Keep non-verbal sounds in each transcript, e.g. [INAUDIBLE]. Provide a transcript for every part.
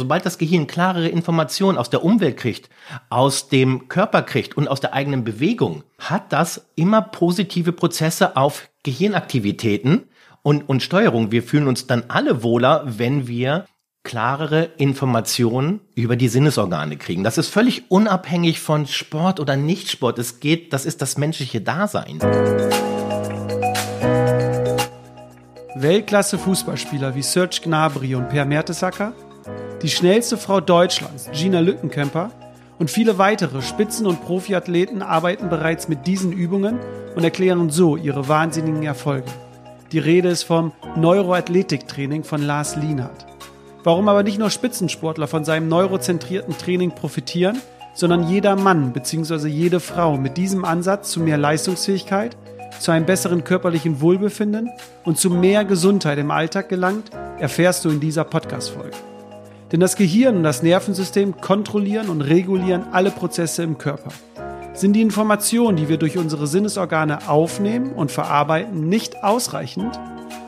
Sobald das Gehirn klarere Informationen aus der Umwelt kriegt, aus dem Körper kriegt und aus der eigenen Bewegung, hat das immer positive Prozesse auf Gehirnaktivitäten und, und Steuerung. Wir fühlen uns dann alle wohler, wenn wir klarere Informationen über die Sinnesorgane kriegen. Das ist völlig unabhängig von Sport oder Nichtsport. Es geht, das ist das menschliche Dasein. Weltklasse Fußballspieler wie Serge Gnabry und Per Mertesacker, die schnellste Frau Deutschlands, Gina Lückenkämper, und viele weitere Spitzen- und Profiathleten arbeiten bereits mit diesen Übungen und erklären so ihre wahnsinnigen Erfolge. Die Rede ist vom Neuroathletiktraining von Lars Lienhardt. Warum aber nicht nur Spitzensportler von seinem neurozentrierten Training profitieren, sondern jeder Mann bzw. jede Frau mit diesem Ansatz zu mehr Leistungsfähigkeit, zu einem besseren körperlichen Wohlbefinden und zu mehr Gesundheit im Alltag gelangt, erfährst du in dieser Podcast-Folge. Denn das Gehirn und das Nervensystem kontrollieren und regulieren alle Prozesse im Körper. Sind die Informationen, die wir durch unsere Sinnesorgane aufnehmen und verarbeiten, nicht ausreichend,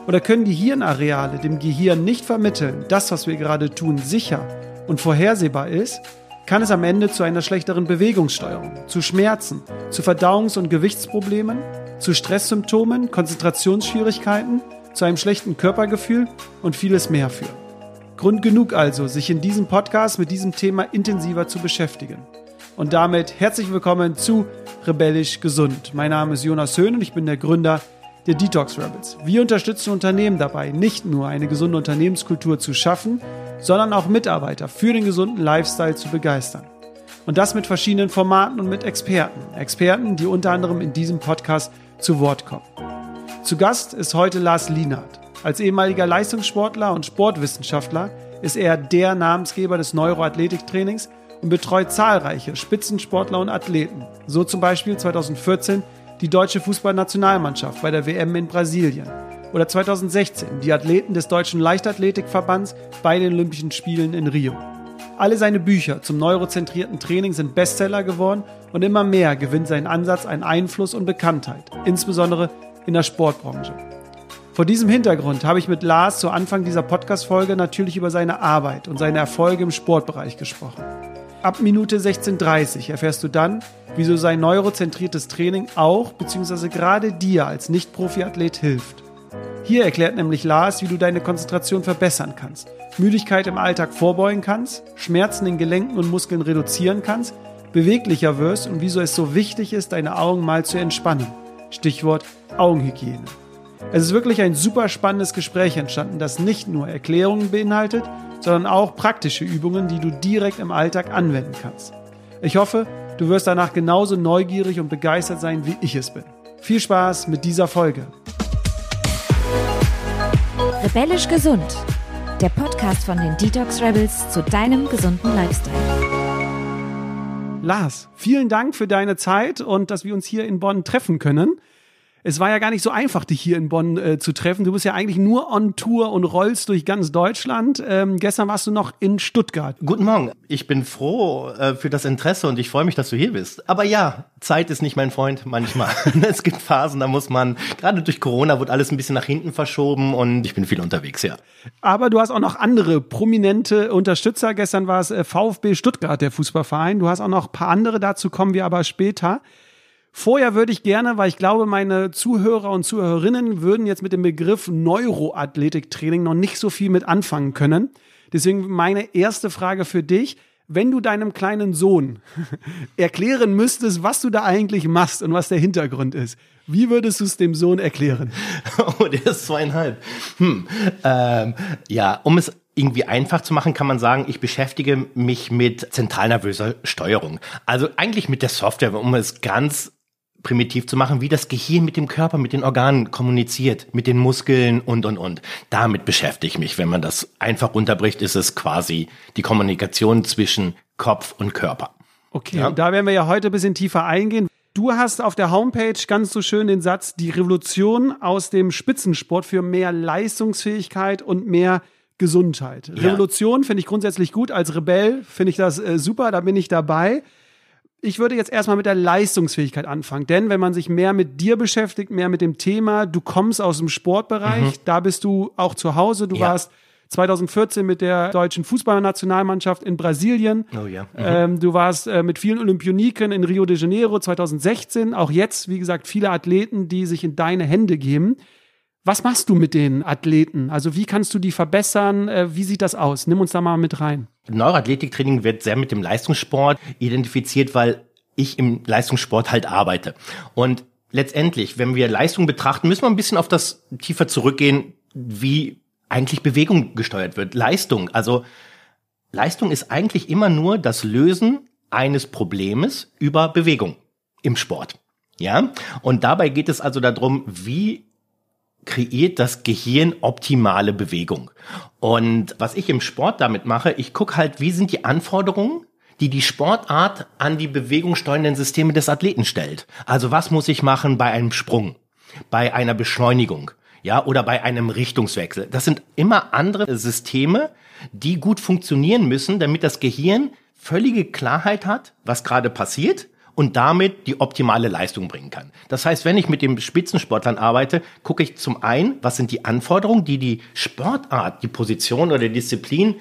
oder können die Hirnareale dem Gehirn nicht vermitteln, das, was wir gerade tun, sicher und vorhersehbar ist, kann es am Ende zu einer schlechteren Bewegungssteuerung, zu Schmerzen, zu Verdauungs- und Gewichtsproblemen, zu Stresssymptomen, Konzentrationsschwierigkeiten, zu einem schlechten Körpergefühl und vieles mehr führen. Grund genug also, sich in diesem Podcast mit diesem Thema intensiver zu beschäftigen. Und damit herzlich willkommen zu Rebellisch Gesund. Mein Name ist Jonas Höhn und ich bin der Gründer der Detox Rebels. Wir unterstützen Unternehmen dabei, nicht nur eine gesunde Unternehmenskultur zu schaffen, sondern auch Mitarbeiter für den gesunden Lifestyle zu begeistern. Und das mit verschiedenen Formaten und mit Experten. Experten, die unter anderem in diesem Podcast zu Wort kommen. Zu Gast ist heute Lars Lienert. Als ehemaliger Leistungssportler und Sportwissenschaftler ist er der Namensgeber des Neuroathletiktrainings und betreut zahlreiche Spitzensportler und Athleten. So zum Beispiel 2014 die deutsche Fußballnationalmannschaft bei der WM in Brasilien oder 2016 die Athleten des Deutschen Leichtathletikverbands bei den Olympischen Spielen in Rio. Alle seine Bücher zum neurozentrierten Training sind Bestseller geworden und immer mehr gewinnt sein Ansatz an Einfluss und Bekanntheit, insbesondere in der Sportbranche. Vor diesem Hintergrund habe ich mit Lars zu Anfang dieser Podcast-Folge natürlich über seine Arbeit und seine Erfolge im Sportbereich gesprochen. Ab Minute 16.30 erfährst du dann, wieso sein neurozentriertes Training auch bzw. gerade dir als Nicht-Profi-Athlet hilft. Hier erklärt nämlich Lars, wie du deine Konzentration verbessern kannst, Müdigkeit im Alltag vorbeugen kannst, Schmerzen in Gelenken und Muskeln reduzieren kannst, beweglicher wirst und wieso es so wichtig ist, deine Augen mal zu entspannen. Stichwort Augenhygiene. Es ist wirklich ein super spannendes Gespräch entstanden, das nicht nur Erklärungen beinhaltet, sondern auch praktische Übungen, die du direkt im Alltag anwenden kannst. Ich hoffe, du wirst danach genauso neugierig und begeistert sein, wie ich es bin. Viel Spaß mit dieser Folge. Rebellisch gesund. Der Podcast von den Detox Rebels zu deinem gesunden Lifestyle. Lars, vielen Dank für deine Zeit und dass wir uns hier in Bonn treffen können es war ja gar nicht so einfach, dich hier in Bonn äh, zu treffen. Du bist ja eigentlich nur on Tour und rollst durch ganz Deutschland. Ähm, gestern warst du noch in Stuttgart. Guten Morgen. Ich bin froh äh, für das Interesse und ich freue mich, dass du hier bist. Aber ja, Zeit ist nicht mein Freund manchmal. [LAUGHS] es gibt Phasen, da muss man, gerade durch Corona wird alles ein bisschen nach hinten verschoben und ich bin viel unterwegs, ja. Aber du hast auch noch andere prominente Unterstützer. Gestern war es äh, VfB Stuttgart, der Fußballverein. Du hast auch noch ein paar andere, dazu kommen wir aber später. Vorher würde ich gerne, weil ich glaube, meine Zuhörer und Zuhörerinnen würden jetzt mit dem Begriff Neuroathletiktraining noch nicht so viel mit anfangen können. Deswegen meine erste Frage für dich. Wenn du deinem kleinen Sohn [LAUGHS] erklären müsstest, was du da eigentlich machst und was der Hintergrund ist, wie würdest du es dem Sohn erklären? [LAUGHS] Oh, der ist zweieinhalb. Hm. Ähm, ja, um es irgendwie einfach zu machen, kann man sagen, ich beschäftige mich mit zentralnervöser Steuerung. Also eigentlich mit der Software, um es ganz primitiv zu machen, wie das Gehirn mit dem Körper, mit den Organen kommuniziert, mit den Muskeln und, und, und. Damit beschäftige ich mich. Wenn man das einfach runterbricht, ist es quasi die Kommunikation zwischen Kopf und Körper. Okay, ja? da werden wir ja heute ein bisschen tiefer eingehen. Du hast auf der Homepage ganz so schön den Satz, die Revolution aus dem Spitzensport für mehr Leistungsfähigkeit und mehr Gesundheit. Ja. Revolution finde ich grundsätzlich gut. Als Rebell finde ich das äh, super, da bin ich dabei ich würde jetzt erstmal mit der Leistungsfähigkeit anfangen. Denn wenn man sich mehr mit dir beschäftigt, mehr mit dem Thema, du kommst aus dem Sportbereich, mhm. da bist du auch zu Hause, du ja. warst 2014 mit der deutschen Fußballnationalmannschaft in Brasilien. Oh ja. Mhm. Ähm, du warst äh, mit vielen Olympioniken in Rio de Janeiro 2016. Auch jetzt, wie gesagt, viele Athleten, die sich in deine Hände geben. Was machst du mit den Athleten? Also wie kannst du die verbessern? Äh, wie sieht das aus? Nimm uns da mal mit rein. Neuroathletiktraining wird sehr mit dem Leistungssport identifiziert, weil ich im Leistungssport halt arbeite. Und letztendlich, wenn wir Leistung betrachten, müssen wir ein bisschen auf das tiefer zurückgehen, wie eigentlich Bewegung gesteuert wird. Leistung, also Leistung ist eigentlich immer nur das Lösen eines Problems über Bewegung im Sport. Ja, und dabei geht es also darum, wie kreiert das Gehirn optimale Bewegung. Und was ich im Sport damit mache, ich gucke halt, wie sind die Anforderungen, die die Sportart an die bewegungssteuernden Systeme des Athleten stellt. Also was muss ich machen bei einem Sprung, bei einer Beschleunigung, ja, oder bei einem Richtungswechsel. Das sind immer andere Systeme, die gut funktionieren müssen, damit das Gehirn völlige Klarheit hat, was gerade passiert und damit die optimale Leistung bringen kann. Das heißt, wenn ich mit dem Spitzensportlern arbeite, gucke ich zum einen, was sind die Anforderungen, die die Sportart, die Position oder Disziplin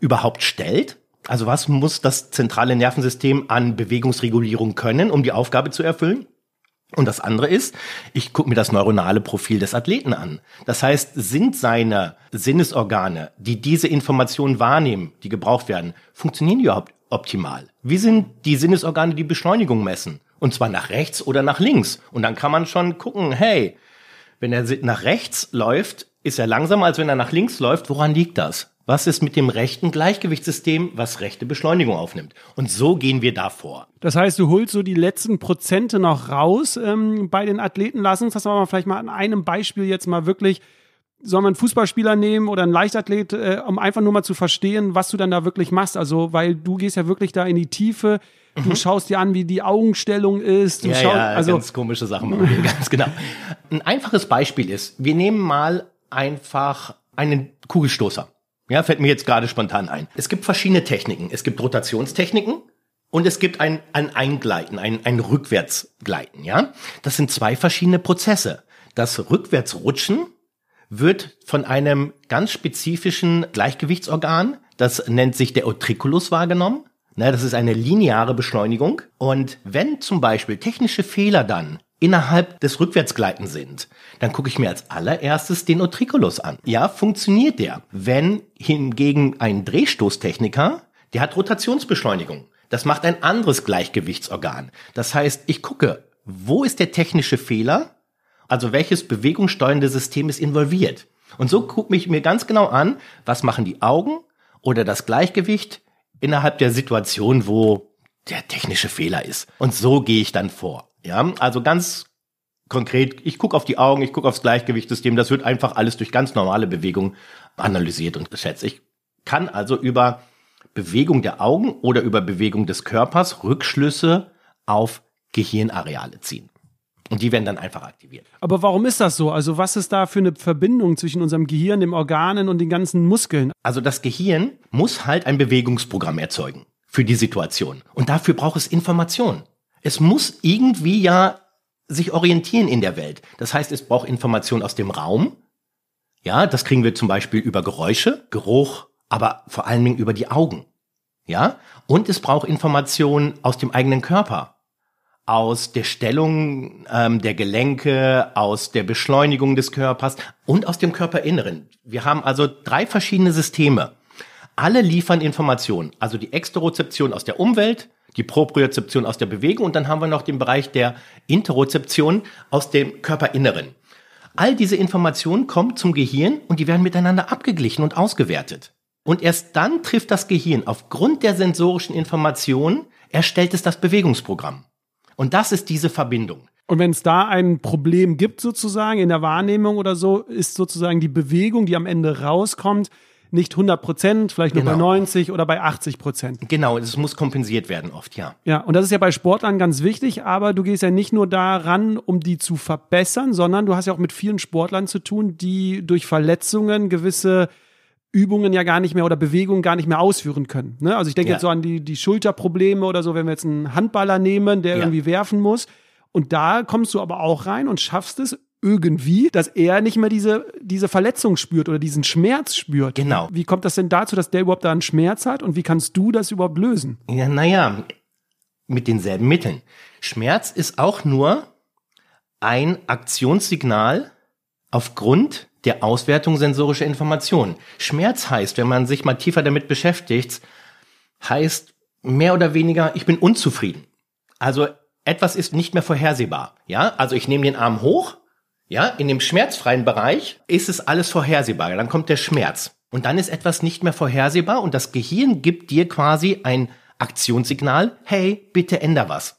überhaupt stellt. Also was muss das zentrale Nervensystem an Bewegungsregulierung können, um die Aufgabe zu erfüllen? Und das andere ist, ich gucke mir das neuronale Profil des Athleten an. Das heißt, sind seine Sinnesorgane, die diese Informationen wahrnehmen, die gebraucht werden, funktionieren die überhaupt optimal? Wie sind die Sinnesorgane, die Beschleunigung messen? Und zwar nach rechts oder nach links. Und dann kann man schon gucken, hey, wenn er nach rechts läuft, ist er langsamer, als wenn er nach links läuft. Woran liegt das? Was ist mit dem rechten Gleichgewichtssystem, was rechte Beschleunigung aufnimmt? Und so gehen wir da vor. Das heißt, du holst so die letzten Prozente noch raus ähm, bei den Athleten. Lass uns das aber vielleicht mal an einem Beispiel jetzt mal wirklich soll man einen Fußballspieler nehmen oder einen Leichtathlet, äh, um einfach nur mal zu verstehen, was du dann da wirklich machst? Also, weil du gehst ja wirklich da in die Tiefe. Du mhm. schaust dir an, wie die Augenstellung ist. Du ja, schaust, ja, also ganz komische Sachen machen wir, [LAUGHS] ganz genau. Ein einfaches Beispiel ist, wir nehmen mal einfach einen Kugelstoßer. Ja, fällt mir jetzt gerade spontan ein. Es gibt verschiedene Techniken. Es gibt Rotationstechniken und es gibt ein, ein Eingleiten, ein, ein Rückwärtsgleiten, ja. Das sind zwei verschiedene Prozesse. Das Rückwärtsrutschen wird von einem ganz spezifischen Gleichgewichtsorgan, das nennt sich der Utriculus wahrgenommen. Das ist eine lineare Beschleunigung. Und wenn zum Beispiel technische Fehler dann innerhalb des Rückwärtsgleiten sind, dann gucke ich mir als allererstes den Utriculus an. Ja, funktioniert der. Wenn hingegen ein Drehstoßtechniker, der hat Rotationsbeschleunigung. Das macht ein anderes Gleichgewichtsorgan. Das heißt, ich gucke, wo ist der technische Fehler? Also welches bewegungssteuernde System ist involviert? Und so gucke ich mir ganz genau an, was machen die Augen oder das Gleichgewicht innerhalb der Situation, wo der technische Fehler ist. Und so gehe ich dann vor. Ja, also ganz konkret, ich gucke auf die Augen, ich gucke aufs Gleichgewichtssystem, das wird einfach alles durch ganz normale Bewegung analysiert und geschätzt. Ich kann also über Bewegung der Augen oder über Bewegung des Körpers Rückschlüsse auf Gehirnareale ziehen. Und die werden dann einfach aktiviert. Aber warum ist das so? Also was ist da für eine Verbindung zwischen unserem Gehirn, dem Organen und den ganzen Muskeln? Also das Gehirn muss halt ein Bewegungsprogramm erzeugen für die Situation. Und dafür braucht es Information. Es muss irgendwie ja sich orientieren in der Welt. Das heißt, es braucht Information aus dem Raum. Ja, das kriegen wir zum Beispiel über Geräusche, Geruch, aber vor allen Dingen über die Augen. Ja, und es braucht Informationen aus dem eigenen Körper, aus der Stellung ähm, der Gelenke, aus der Beschleunigung des Körpers und aus dem Körperinneren. Wir haben also drei verschiedene Systeme. Alle liefern Informationen, also die Exterozeption aus der Umwelt, die Propriozeption aus der Bewegung und dann haben wir noch den Bereich der Interozeption aus dem Körperinneren. All diese Informationen kommen zum Gehirn und die werden miteinander abgeglichen und ausgewertet. Und erst dann trifft das Gehirn aufgrund der sensorischen Informationen, erstellt es das Bewegungsprogramm. Und das ist diese Verbindung. Und wenn es da ein Problem gibt, sozusagen in der Wahrnehmung oder so, ist sozusagen die Bewegung, die am Ende rauskommt, nicht 100 Prozent, vielleicht nur genau. bei 90 oder bei 80 Prozent. Genau, es muss kompensiert werden oft, ja. Ja, und das ist ja bei Sportlern ganz wichtig, aber du gehst ja nicht nur daran, um die zu verbessern, sondern du hast ja auch mit vielen Sportlern zu tun, die durch Verletzungen gewisse Übungen ja gar nicht mehr oder Bewegungen gar nicht mehr ausführen können. Ne? Also ich denke ja. jetzt so an die, die Schulterprobleme oder so, wenn wir jetzt einen Handballer nehmen, der ja. irgendwie werfen muss. Und da kommst du aber auch rein und schaffst es irgendwie, dass er nicht mehr diese, diese Verletzung spürt oder diesen Schmerz spürt. Genau. Wie kommt das denn dazu, dass der überhaupt da einen Schmerz hat und wie kannst du das überhaupt lösen? Ja, naja, mit denselben Mitteln. Schmerz ist auch nur ein Aktionssignal aufgrund der Auswertung sensorischer Informationen. Schmerz heißt, wenn man sich mal tiefer damit beschäftigt, heißt mehr oder weniger, ich bin unzufrieden. Also etwas ist nicht mehr vorhersehbar. Ja, also ich nehme den Arm hoch. Ja, in dem schmerzfreien Bereich ist es alles vorhersehbar. Dann kommt der Schmerz. Und dann ist etwas nicht mehr vorhersehbar und das Gehirn gibt dir quasi ein Aktionssignal. Hey, bitte änder was.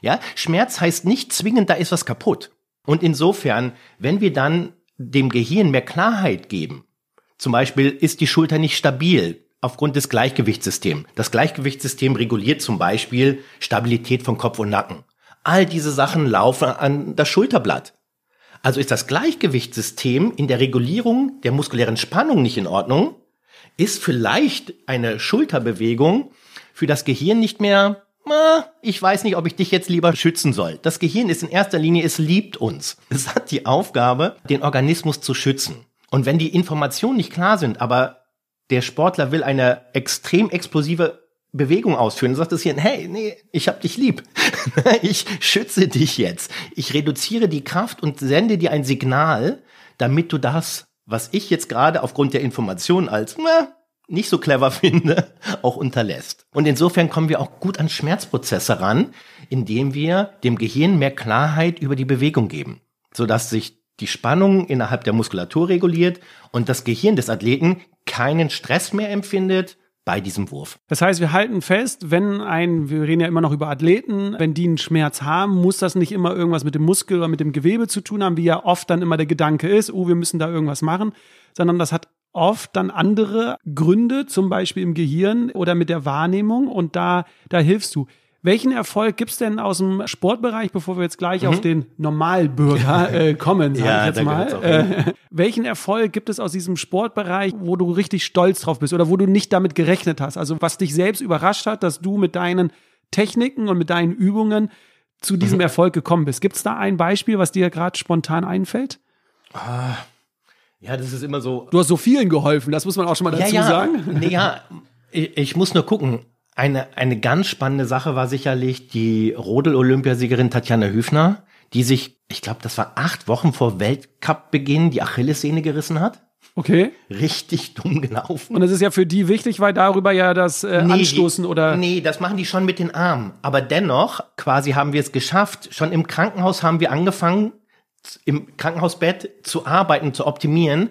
Ja, Schmerz heißt nicht zwingend, da ist was kaputt. Und insofern, wenn wir dann dem Gehirn mehr Klarheit geben, zum Beispiel ist die Schulter nicht stabil, aufgrund des Gleichgewichtssystems. Das Gleichgewichtssystem reguliert zum Beispiel Stabilität von Kopf und Nacken. All diese Sachen laufen an das Schulterblatt. Also ist das Gleichgewichtssystem in der Regulierung der muskulären Spannung nicht in Ordnung, ist vielleicht eine Schulterbewegung für das Gehirn nicht mehr, ich weiß nicht, ob ich dich jetzt lieber schützen soll. Das Gehirn ist in erster Linie, es liebt uns. Es hat die Aufgabe, den Organismus zu schützen. Und wenn die Informationen nicht klar sind, aber der Sportler will eine extrem explosive Bewegung ausführen, dann sagt das hier, hey, nee, ich hab dich lieb. [LAUGHS] ich schütze dich jetzt. Ich reduziere die Kraft und sende dir ein Signal, damit du das, was ich jetzt gerade aufgrund der Information als nicht so clever [LAUGHS] finde, auch unterlässt. Und insofern kommen wir auch gut an Schmerzprozesse ran, indem wir dem Gehirn mehr Klarheit über die Bewegung geben, sodass sich die Spannung innerhalb der Muskulatur reguliert und das Gehirn des Athleten keinen Stress mehr empfindet bei diesem Wurf. Das heißt, wir halten fest, wenn ein, wir reden ja immer noch über Athleten, wenn die einen Schmerz haben, muss das nicht immer irgendwas mit dem Muskel oder mit dem Gewebe zu tun haben, wie ja oft dann immer der Gedanke ist, oh, wir müssen da irgendwas machen, sondern das hat oft dann andere Gründe, zum Beispiel im Gehirn oder mit der Wahrnehmung und da, da hilfst du. Welchen Erfolg gibt's denn aus dem Sportbereich, bevor wir jetzt gleich mhm. auf den Normalbürger [LAUGHS] äh, kommen, sag ja, ich jetzt mal? Äh, welchen Erfolg gibt es aus diesem Sportbereich, wo du richtig stolz drauf bist oder wo du nicht damit gerechnet hast? Also was dich selbst überrascht hat, dass du mit deinen Techniken und mit deinen Übungen zu diesem mhm. Erfolg gekommen bist. Gibt's da ein Beispiel, was dir gerade spontan einfällt? Ah, ja, das ist immer so. Du hast so vielen geholfen, das muss man auch schon mal dazu ja, ja. sagen. [LAUGHS] Nee, ja, ich, ich muss nur gucken. Eine, eine ganz spannende Sache war sicherlich die Rodel-Olympiasiegerin Tatjana Hüfner, die sich, ich glaube, das war acht Wochen vor Weltcup-Beginn die Achillessehne gerissen hat. Okay. Richtig dumm gelaufen. Und das ist ja für die wichtig, weil darüber ja das äh, nee, Anstoßen oder. Nee, das machen die schon mit den Armen. Aber dennoch, quasi haben wir es geschafft. Schon im Krankenhaus haben wir angefangen, im Krankenhausbett zu arbeiten, zu optimieren,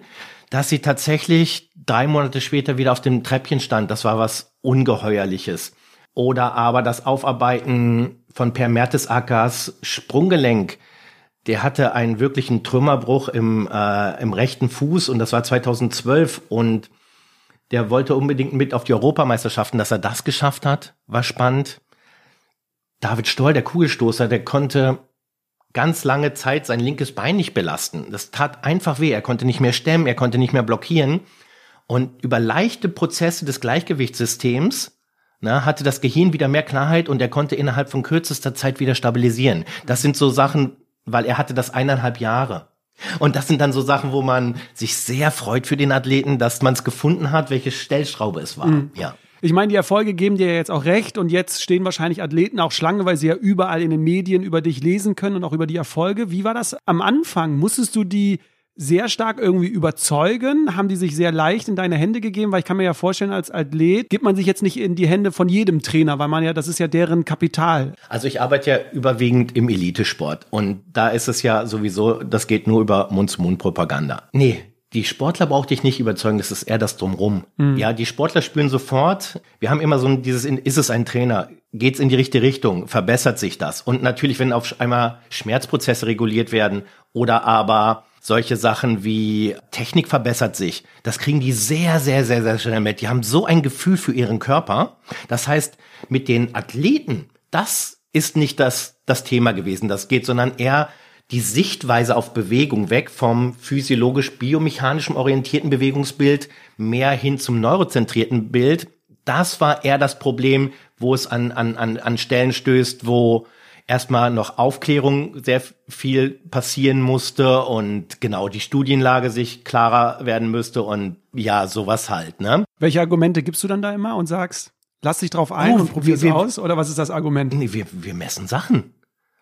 dass sie tatsächlich drei Monate später wieder auf dem Treppchen stand. Das war was Ungeheuerliches. Oder aber das Aufarbeiten von Per Mertesackers Sprunggelenk. Der hatte einen wirklichen Trümmerbruch im, äh, im rechten Fuß und das war 2012 und der wollte unbedingt mit auf die Europameisterschaften, dass er das geschafft hat, war spannend. David Stoll, der Kugelstoßer, der konnte ganz lange Zeit sein linkes Bein nicht belasten. Das tat einfach weh. Er konnte nicht mehr stemmen, er konnte nicht mehr blockieren. Und über leichte Prozesse des Gleichgewichtssystems na, hatte das Gehirn wieder mehr Klarheit und er konnte innerhalb von kürzester Zeit wieder stabilisieren. Das sind so Sachen, weil er hatte das eineinhalb Jahre. Und das sind dann so Sachen, wo man sich sehr freut für den Athleten, dass man es gefunden hat, welche Stellschraube es war. Mhm. Ja. Ich meine, die Erfolge geben dir ja jetzt auch recht und jetzt stehen wahrscheinlich Athleten auch Schlange, weil sie ja überall in den Medien über dich lesen können und auch über die Erfolge. Wie war das am Anfang? Musstest du die sehr stark irgendwie überzeugen? Haben die sich sehr leicht in deine Hände gegeben? Weil ich kann mir ja vorstellen, als Athlet gibt man sich jetzt nicht in die Hände von jedem Trainer, weil man ja, das ist ja deren Kapital. Also ich arbeite ja überwiegend im Elitesport und da ist es ja sowieso, das geht nur über Mund-zu-Mund-Propaganda. Nee, die Sportler brauchte ich nicht überzeugen, das ist eher das Drumrum. Mhm. Ja, die Sportler spüren sofort, wir haben immer so ein, dieses, ist es ein Trainer? Geht's in die richtige Richtung? Verbessert sich das? Und natürlich, wenn auf einmal Schmerzprozesse reguliert werden oder aber solche Sachen wie Technik verbessert sich, das kriegen die sehr, sehr, sehr, sehr schnell mit. Die haben so ein Gefühl für ihren Körper. Das heißt, mit den Athleten, das ist nicht das, das Thema gewesen, das geht, sondern eher die Sichtweise auf Bewegung weg vom physiologisch-biomechanischen orientierten Bewegungsbild mehr hin zum neurozentrierten Bild. Das war eher das Problem, wo es an, an, an, an Stellen stößt, wo erstmal noch Aufklärung sehr viel passieren musste und genau die Studienlage sich klarer werden müsste und ja, sowas halt, ne? Welche Argumente gibst du dann da immer und sagst, lass dich drauf ein Oh, und probier's wir- aus? Oder was ist das Argument? Nee, wir, wir messen Sachen.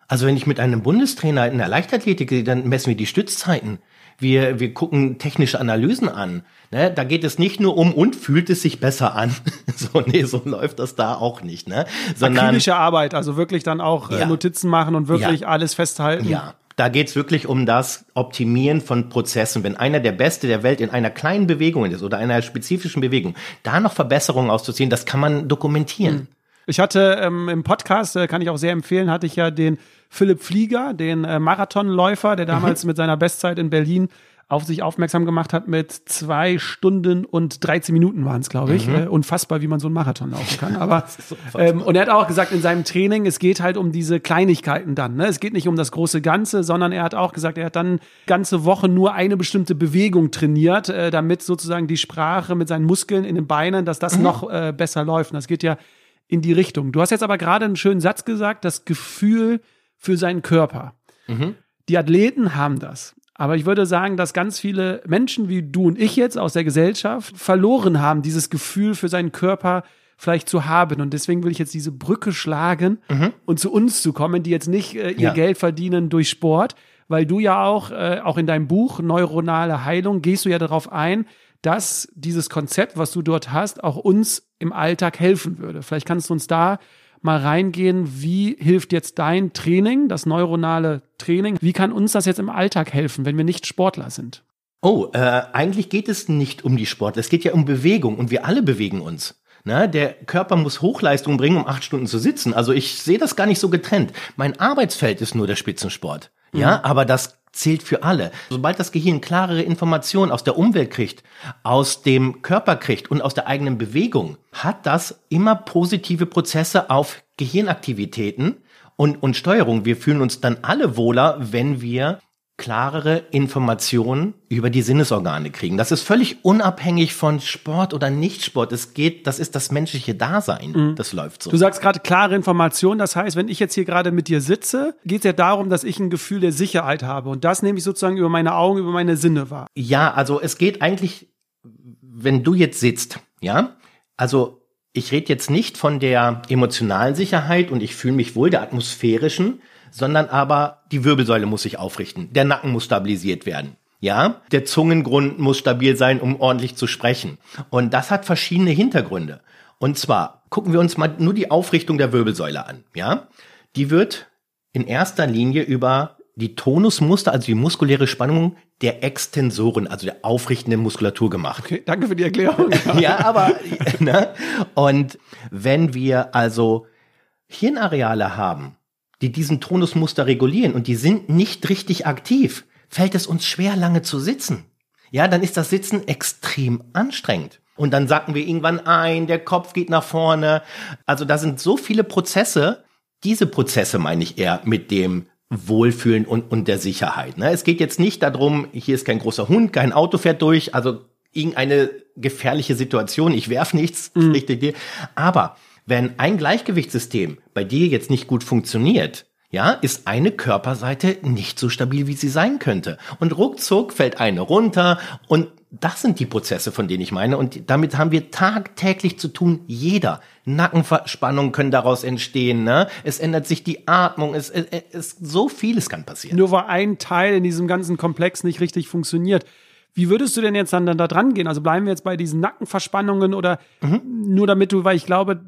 Also wenn ich mit einem Bundestrainer in der Leichtathletik gehe, dann messen wir die Stützzeiten. Wir, wir gucken technische Analysen an. Ne? Da geht es nicht nur um, und fühlt es sich besser an. [LAUGHS] so, nee, so läuft das da auch nicht. Ne? Sondern, Akribische Arbeit, also wirklich dann auch äh, Ja. Notizen machen und wirklich Ja. alles festhalten. ja, da geht's wirklich um das Optimieren von Prozessen. Wenn einer der Beste der Welt in einer kleinen Bewegung ist oder einer spezifischen Bewegung, da noch Verbesserungen auszuziehen, das kann man dokumentieren. Ich hatte ähm, im Podcast, äh, kann ich auch sehr empfehlen, hatte ich ja den Philipp Flieger, den äh, Marathonläufer, der damals mit seiner Bestzeit in Berlin auf sich aufmerksam gemacht hat mit zwei Stunden und 13 Minuten waren es, glaube ich. Äh, unfassbar, wie man so einen Marathon laufen kann. [LAUGHS] Aber ähm, und er hat auch gesagt in seinem Training, es geht halt um diese Kleinigkeiten dann. Ne? Es geht nicht um das große Ganze, sondern er hat auch gesagt, er hat dann ganze Woche nur eine bestimmte Bewegung trainiert, äh, damit sozusagen die Sprache mit seinen Muskeln in den Beinen, dass das noch äh, besser läuft. Und das geht ja in die Richtung. Du hast jetzt aber gerade einen schönen Satz gesagt, das Gefühl für seinen Körper. Die Athleten haben das. Aber ich würde sagen, dass ganz viele Menschen wie du und ich jetzt aus der Gesellschaft verloren haben, dieses Gefühl für seinen Körper vielleicht zu haben. Und deswegen will ich jetzt diese Brücke schlagen und zu uns zu kommen, die jetzt nicht äh, ihr Ja. Geld verdienen durch Sport, weil du ja auch, äh, auch in deinem Buch Neuronale Heilung, gehst du ja darauf ein, dass dieses Konzept, was du dort hast, auch uns im Alltag helfen würde. Vielleicht kannst du uns da mal reingehen, wie hilft jetzt dein Training, das neuronale Training, wie kann uns das jetzt im Alltag helfen, wenn wir nicht Sportler sind? Oh, äh, eigentlich geht es nicht um die Sport. Es geht ja um Bewegung und wir alle bewegen uns. Na, der Körper muss Hochleistung bringen, um acht Stunden zu sitzen. Also ich sehe das gar nicht so getrennt. Mein Arbeitsfeld ist nur der Spitzensport. Ja, aber das zählt für alle. Sobald das Gehirn klarere Informationen aus der Umwelt kriegt, aus dem Körper kriegt und aus der eigenen Bewegung, hat das immer positive Prozesse auf Gehirnaktivitäten und, und Steuerung. Wir fühlen uns dann alle wohler, wenn wir klarere Informationen über die Sinnesorgane kriegen. Das ist völlig unabhängig von Sport oder Nicht-Sport. Es geht, das ist das menschliche Dasein. Das läuft so. Du sagst gerade klare Information, das heißt, wenn ich jetzt hier gerade mit dir sitze, geht es ja darum, dass ich ein Gefühl der Sicherheit habe und das nehme ich sozusagen über meine Augen, über meine Sinne wahr. Ja, also es geht eigentlich, wenn du jetzt sitzt, ja, also ich rede jetzt nicht von der emotionalen Sicherheit und ich fühle mich wohl der atmosphärischen, sondern aber die Wirbelsäule muss sich aufrichten, der Nacken muss stabilisiert werden. Ja, der Zungengrund muss stabil sein, um ordentlich zu sprechen. Und das hat verschiedene Hintergründe. Und zwar gucken wir uns mal nur die Aufrichtung der Wirbelsäule an. Ja, die wird in erster Linie über die Tonusmuster, also die muskuläre Spannung der Extensoren, also der aufrichtenden Muskulatur gemacht. Okay, danke für die Erklärung. [LAUGHS] Ja, aber, ne? Und wenn wir also Hirnareale haben, die diesen Tonusmuster regulieren und die sind nicht richtig aktiv, fällt es uns schwer, lange zu sitzen. Ja, dann ist das Sitzen extrem anstrengend. Und dann sacken wir irgendwann ein, der Kopf geht nach vorne. Also da sind so viele Prozesse. Diese Prozesse meine ich eher mit dem Wohlfühlen und, und der Sicherheit. Ne? Es geht jetzt nicht darum, hier ist kein großer Hund, kein Auto fährt durch, also irgendeine gefährliche Situation, ich werf nichts, richtig dir. Aber wenn ein Gleichgewichtssystem bei dir jetzt nicht gut funktioniert, ja, ist eine Körperseite nicht so stabil, wie sie sein könnte. Und ruckzuck fällt eine runter und das sind die Prozesse, von denen ich meine. Und damit haben wir tagtäglich zu tun. Jeder. Nackenverspannungen können daraus entstehen. Ne? Es ändert sich die Atmung. Es, es, es so vieles kann passieren. Nur weil ein Teil in diesem ganzen Komplex nicht richtig funktioniert. Wie würdest du denn jetzt dann, dann da dran gehen? Also bleiben wir jetzt bei diesen Nackenverspannungen oder nur damit du, weil ich glaube,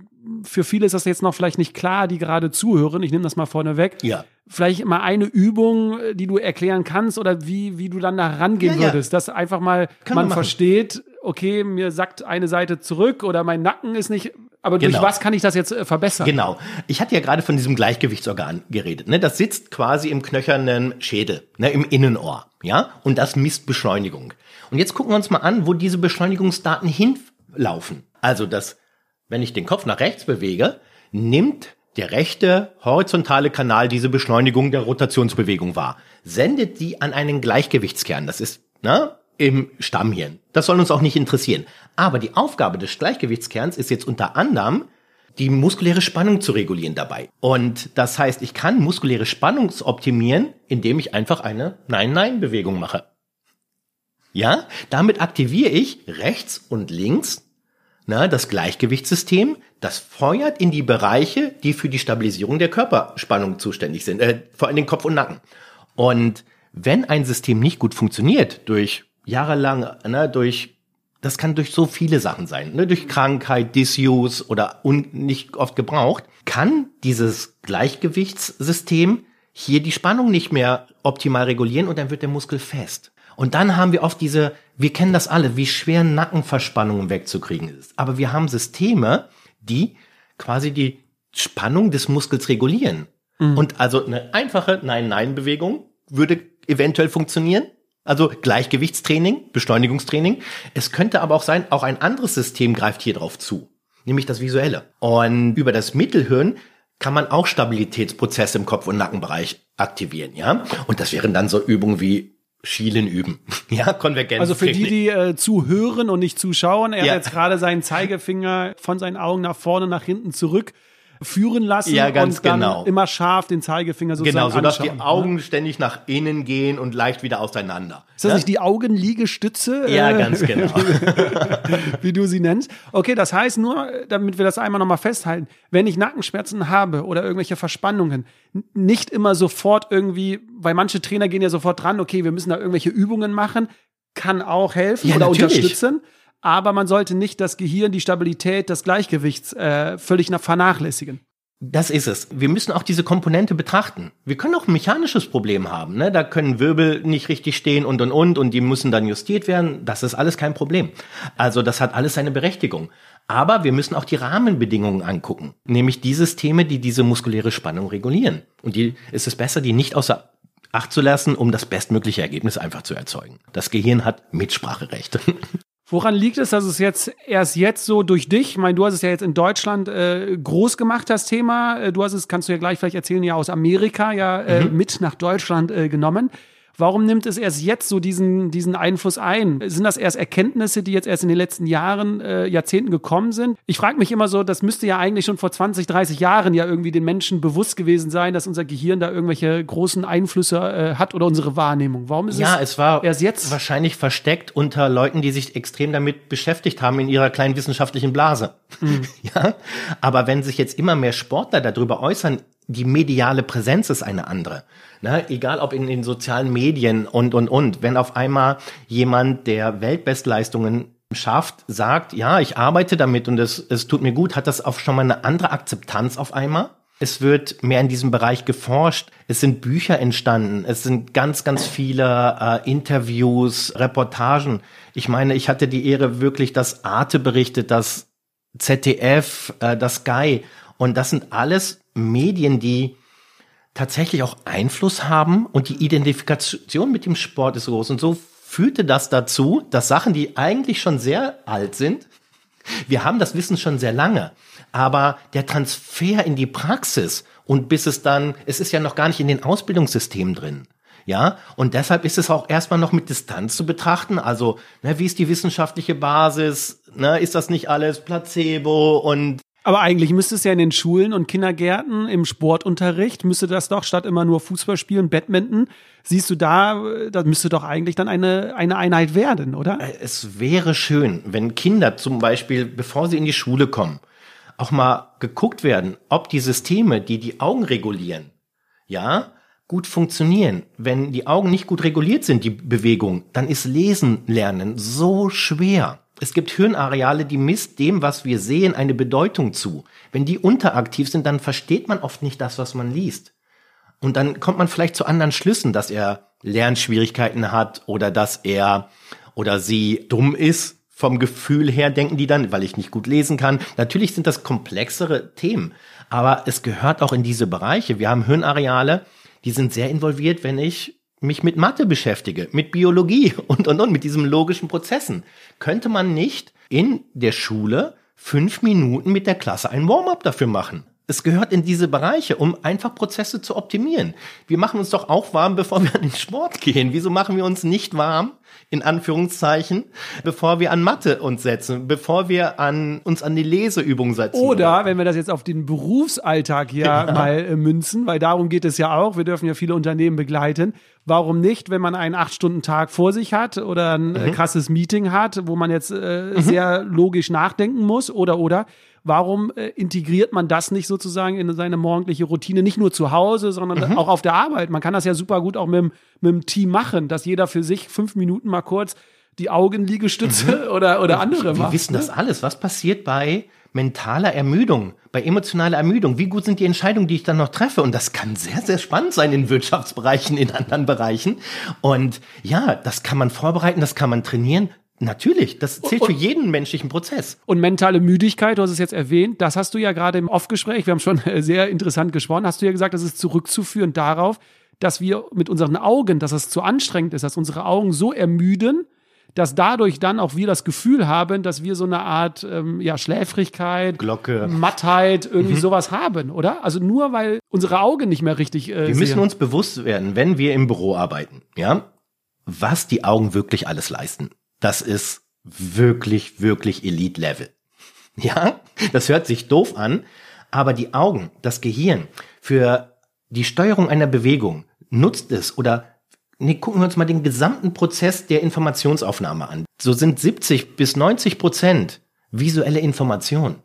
für viele ist das jetzt noch vielleicht nicht klar, die gerade zuhören. Ich nehme das mal vorne weg. Ja. Vielleicht mal eine Übung, äh, die du erklären kannst oder wie, wie du dann da rangehen Ja, ja. würdest, dass einfach mal Können man versteht, okay, mir sagt eine Seite zurück oder mein Nacken ist nicht, aber durch Genau. was kann ich das jetzt äh, verbessern? Genau. Ich hatte ja gerade von diesem Gleichgewichtsorgan geredet. Ne? Das sitzt quasi im knöchernen Schädel, ne? im Innenohr. Ja? Und das misst Beschleunigung. Und jetzt gucken wir uns mal an, wo diese Beschleunigungsdaten hinlaufen. Also das, wenn ich den Kopf nach rechts bewege, nimmt der rechte horizontale Kanal diese Beschleunigung der Rotationsbewegung wahr, sendet die an einen Gleichgewichtskern. Das ist ne, im Stammhirn. Das soll uns auch nicht interessieren. Aber die Aufgabe des Gleichgewichtskerns ist jetzt unter anderem, die muskuläre Spannung zu regulieren dabei. Und das heißt, ich kann muskuläre Spannung optimieren, indem ich einfach eine Nein-Nein-Bewegung mache. Ja, damit aktiviere ich rechts und links na, das Gleichgewichtssystem, das feuert in die Bereiche, die für die Stabilisierung der Körperspannung zuständig sind, äh, vor allem den Kopf und Nacken. Und wenn ein System nicht gut funktioniert, durch jahrelang, ne, durch, das kann durch so viele Sachen sein, ne, durch Krankheit, Disuse oder un, nicht oft gebraucht, kann dieses Gleichgewichtssystem hier die Spannung nicht mehr optimal regulieren und dann wird der Muskel fest. Und dann haben wir oft diese, wir kennen das alle, wie schwer Nackenverspannungen wegzukriegen ist. Aber wir haben Systeme, die quasi die Spannung des Muskels regulieren. Mhm. Und also eine einfache Nein-Nein-Bewegung würde eventuell funktionieren. Also Gleichgewichtstraining, Beschleunigungstraining. Es könnte aber auch sein, auch ein anderes System greift hier drauf zu, nämlich das visuelle. Und über das Mittelhirn kann man auch Stabilitätsprozesse im Kopf- und Nackenbereich aktivieren, ja? Und das wären dann so Übungen wie Schielen üben. [LAUGHS] Ja, Konvergenz. Also für die, die äh, zuhören und nicht zuschauen, er ja. hat jetzt gerade seinen Zeigefinger von seinen Augen nach vorne, nach hinten zurück führen lassen ja, ganz und dann genau. immer scharf den Zeigefinger sozusagen Genau, sodass anschauen, die Augen ne? ständig nach innen gehen und leicht wieder auseinander. Ist das ja? nicht die Augenliegestütze? Ja, äh, ganz genau. [LAUGHS] wie du sie nennst. Okay, das heißt nur, damit wir das einmal nochmal festhalten, wenn ich Nackenschmerzen habe oder irgendwelche Verspannungen, nicht immer sofort irgendwie, weil manche Trainer gehen ja sofort dran, okay, wir müssen da irgendwelche Übungen machen, kann auch helfen ja, oder natürlich. unterstützen aber man sollte nicht das Gehirn, die Stabilität, das Gleichgewicht äh, völlig vernachlässigen. Das ist es. Wir müssen auch diese Komponente betrachten. Wir können auch ein mechanisches Problem haben. Ne? Da können Wirbel nicht richtig stehen und und und und die müssen dann justiert werden. Das ist alles kein Problem. Also das hat alles seine Berechtigung. Aber wir müssen auch die Rahmenbedingungen angucken, nämlich die Systeme, die diese muskuläre Spannung regulieren. Und die ist es besser, die nicht außer Acht zu lassen, um das bestmögliche Ergebnis einfach zu erzeugen. Das Gehirn hat Mitspracherecht. [LAUGHS] Woran liegt es, dass es jetzt erst jetzt so durch dich, ich meine, du hast es ja jetzt in Deutschland äh, groß gemacht, das Thema. Äh, du hast es, kannst du ja gleich vielleicht erzählen, ja aus Amerika ja äh, mhm. mit nach Deutschland äh, genommen. Warum nimmt es erst jetzt so diesen, diesen Einfluss ein? Sind das erst Erkenntnisse, die jetzt erst in den letzten Jahren, äh, Jahrzehnten gekommen sind? Ich frage mich immer so, das müsste ja eigentlich schon vor 20, 30 Jahren ja irgendwie den Menschen bewusst gewesen sein, dass unser Gehirn da irgendwelche großen Einflüsse äh, hat oder unsere Wahrnehmung. Warum ist ja, es, es war erst jetzt? Wahrscheinlich versteckt unter Leuten, die sich extrem damit beschäftigt haben in ihrer kleinen wissenschaftlichen Blase. Mhm. [LAUGHS] Ja, aber wenn sich jetzt immer mehr Sportler darüber äußern, die mediale Präsenz ist eine andere. Ne? Egal ob in den sozialen Medien und, und, und. Wenn auf einmal jemand, der Weltbestleistungen schafft, sagt, ja, ich arbeite damit und es, es tut mir gut, hat das auch schon mal eine andere Akzeptanz auf einmal. Es wird mehr in diesem Bereich geforscht. Es sind Bücher entstanden. Es sind ganz, ganz viele äh, Interviews, Reportagen. Ich meine, ich hatte die Ehre wirklich, dass Arte berichtet, das ZDF, äh, das Sky. Und das sind alles Medien, die tatsächlich auch Einfluss haben und die Identifikation mit dem Sport ist groß. Und so führte das dazu, dass Sachen, die eigentlich schon sehr alt sind, wir haben das Wissen schon sehr lange, aber der Transfer in die Praxis und bis es dann, es ist ja noch gar nicht in den Ausbildungssystemen drin. Ja, und deshalb ist es auch erstmal noch mit Distanz zu betrachten. Also, ne, wie ist die wissenschaftliche Basis? Ne, ist das nicht alles Placebo und aber eigentlich müsste es ja in den Schulen und Kindergärten im Sportunterricht, müsste das doch statt immer nur Fußball spielen, Badminton, siehst du da, das müsste doch eigentlich dann eine, eine Einheit werden, oder? Äh, es wäre schön, wenn Kinder zum Beispiel, bevor sie in die Schule kommen, auch mal geguckt werden, ob die Systeme, die die Augen regulieren, ja, gut funktionieren. Wenn die Augen nicht gut reguliert sind, die Bewegung, dann ist Lesen lernen so schwer. Es gibt Hirnareale, die misst dem, was wir sehen, eine Bedeutung zu. Wenn die unteraktiv sind, dann versteht man oft nicht das, was man liest. Und dann kommt man vielleicht zu anderen Schlüssen, dass er Lernschwierigkeiten hat oder dass er oder sie dumm ist. Vom Gefühl her denken die dann, weil ich nicht gut lesen kann. Natürlich sind das komplexere Themen, aber es gehört auch in diese Bereiche. Wir haben Hirnareale, die sind sehr involviert, wenn ich mich mit Mathe beschäftige, mit Biologie [LAUGHS] und, und, und, mit diesen logischen Prozessen, könnte man nicht in der Schule fünf Minuten mit der Klasse ein Warm-up dafür machen. Es gehört in diese Bereiche, um einfach Prozesse zu optimieren. Wir machen uns doch auch warm, bevor wir an den Sport gehen. Wieso machen wir uns nicht warm, in Anführungszeichen, bevor wir an Mathe uns setzen, bevor wir an, uns an die Leseübung setzen? Oder, wenn wir das jetzt auf den Berufsalltag hier ja. mal äh, münzen, weil darum geht es ja auch, wir dürfen ja viele Unternehmen begleiten. Warum nicht, wenn man einen Acht-Stunden-Tag vor sich hat oder ein äh, mhm. krasses Meeting hat, wo man jetzt äh, mhm. sehr logisch nachdenken muss oder, oder, Warum äh, integriert man das nicht sozusagen in seine morgendliche Routine, nicht nur zu Hause, sondern mhm. auch auf der Arbeit? Man kann das ja super gut auch mit, mit dem Team machen, dass jeder für sich fünf Minuten mal kurz die Augenliegestütze mhm. oder, oder andere macht. Wir wissen ne? das alles. Was passiert bei mentaler Ermüdung, bei emotionaler Ermüdung? Wie gut sind die Entscheidungen, die ich dann noch treffe? Und das kann sehr, sehr spannend sein in Wirtschaftsbereichen, in anderen Bereichen. Und ja, das kann man vorbereiten, das kann man trainieren. Natürlich, das zählt und, für jeden menschlichen Prozess. Und mentale Müdigkeit, du hast es jetzt erwähnt, das hast du ja gerade im Off-Gespräch, wir haben schon sehr interessant gesprochen, hast du ja gesagt, das ist zurückzuführen darauf, dass wir mit unseren Augen, dass es zu anstrengend ist, dass unsere Augen so ermüden, dass dadurch dann auch wir das Gefühl haben, dass wir so eine Art ähm, ja, Schläfrigkeit, Glocke, Mattheit, irgendwie mhm. sowas haben, oder? Also nur weil unsere Augen nicht mehr richtig. Äh, wir müssen sehen. uns bewusst werden, wenn wir im Büro arbeiten, ja, was die Augen wirklich alles leisten das ist wirklich, wirklich Elite-Level. [LAUGHS] Ja, das hört sich doof an, aber die Augen, das Gehirn für die Steuerung einer Bewegung nutzt es oder nee, gucken wir uns mal den gesamten Prozess der Informationsaufnahme an. So sind 70 bis 90 Prozent visuelle Information.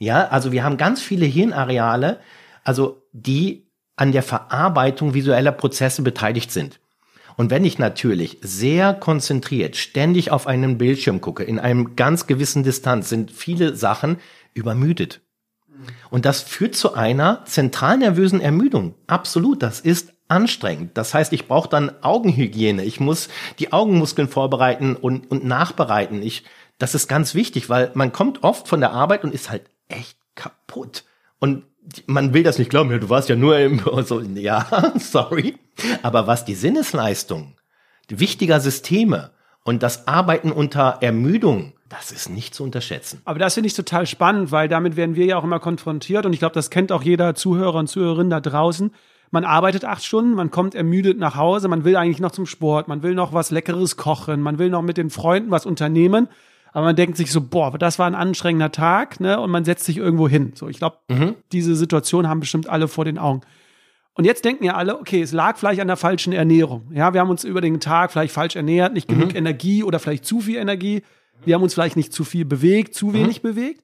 Ja, also wir haben ganz viele Hirnareale, also die an der Verarbeitung visueller Prozesse beteiligt sind. Und wenn ich natürlich sehr konzentriert ständig auf einen Bildschirm gucke, in einem ganz gewissen Distanz, sind viele Sachen übermüdet. Und das führt zu einer zentralnervösen Ermüdung. Absolut, das ist anstrengend. Das heißt, ich brauche dann Augenhygiene. Ich muss die Augenmuskeln vorbereiten und, und nachbereiten. Ich, das ist ganz wichtig, weil man kommt oft von der Arbeit und ist halt echt kaputt. Und man will das nicht glauben, du warst ja nur im, [LAUGHS] so, ja, [LAUGHS] sorry. Aber was die Sinnesleistung wichtiger Systeme und das Arbeiten unter Ermüdung, das ist nicht zu unterschätzen. Aber das finde ich total spannend, weil damit werden wir ja auch immer konfrontiert und ich glaube, das kennt auch jeder Zuhörer und Zuhörerin da draußen. Man arbeitet acht Stunden, man kommt ermüdet nach Hause, man will eigentlich noch zum Sport, man will noch was Leckeres kochen, man will noch mit den Freunden was unternehmen aber man denkt sich so, boah, das war ein anstrengender Tag, ne? Und man setzt sich irgendwo hin. So, ich glaube, mhm. diese Situation haben bestimmt alle vor den Augen. Und jetzt denken ja alle, okay, es lag vielleicht an der falschen Ernährung. Ja, wir haben uns über den Tag vielleicht falsch ernährt, nicht genug mhm. Energie oder vielleicht zu viel Energie. Wir haben uns vielleicht nicht zu viel bewegt, zu wenig mhm. bewegt.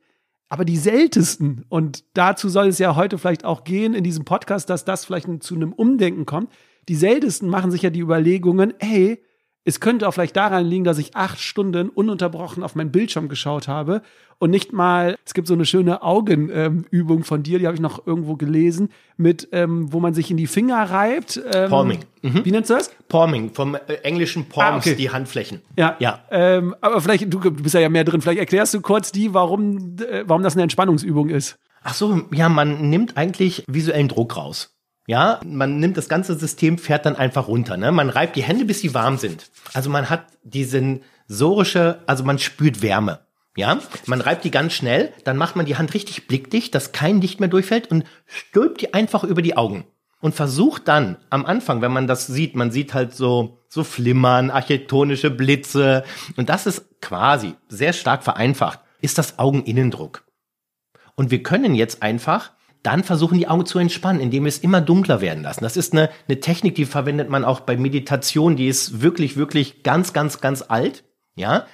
Aber die seltensten, und dazu soll es ja heute vielleicht auch gehen in diesem Podcast, dass das vielleicht zu einem Umdenken kommt. Die seltensten machen sich ja die Überlegungen, hey, es könnte auch vielleicht daran liegen, dass ich acht Stunden ununterbrochen auf meinen Bildschirm geschaut habe und nicht mal, es gibt so eine schöne Augenübung ähm, von dir, die habe ich noch irgendwo gelesen, mit, ähm, wo man sich in die Finger reibt. Ähm, Palming. Mhm. Wie nennst du das? Palming, vom äh, englischen Palms, ah, okay. die Handflächen. Ja. ja. Ähm, aber vielleicht, du, du bist ja mehr drin, vielleicht erklärst du kurz die, warum, äh, warum das eine Entspannungsübung ist. Ach so, ja, man nimmt eigentlich visuellen Druck raus. Ja, man nimmt das ganze System, fährt dann einfach runter. Ne? Man reibt die Hände, bis sie warm sind. Also man hat die sensorische, also man spürt Wärme. Ja, man reibt die ganz schnell, dann macht man die Hand richtig blickdicht, dass kein Licht mehr durchfällt und stülpt die einfach über die Augen. Und versucht dann am Anfang, wenn man das sieht, man sieht halt so, so Flimmern, architektonische Blitze. Und das ist quasi sehr stark vereinfacht, ist das Augeninnendruck. Und wir können jetzt einfach dann versuchen die Augen zu entspannen, indem wir es immer dunkler werden lassen. Das ist eine, eine Technik, die verwendet man auch bei Meditation, die ist wirklich, wirklich ganz, ganz, ganz alt, ja.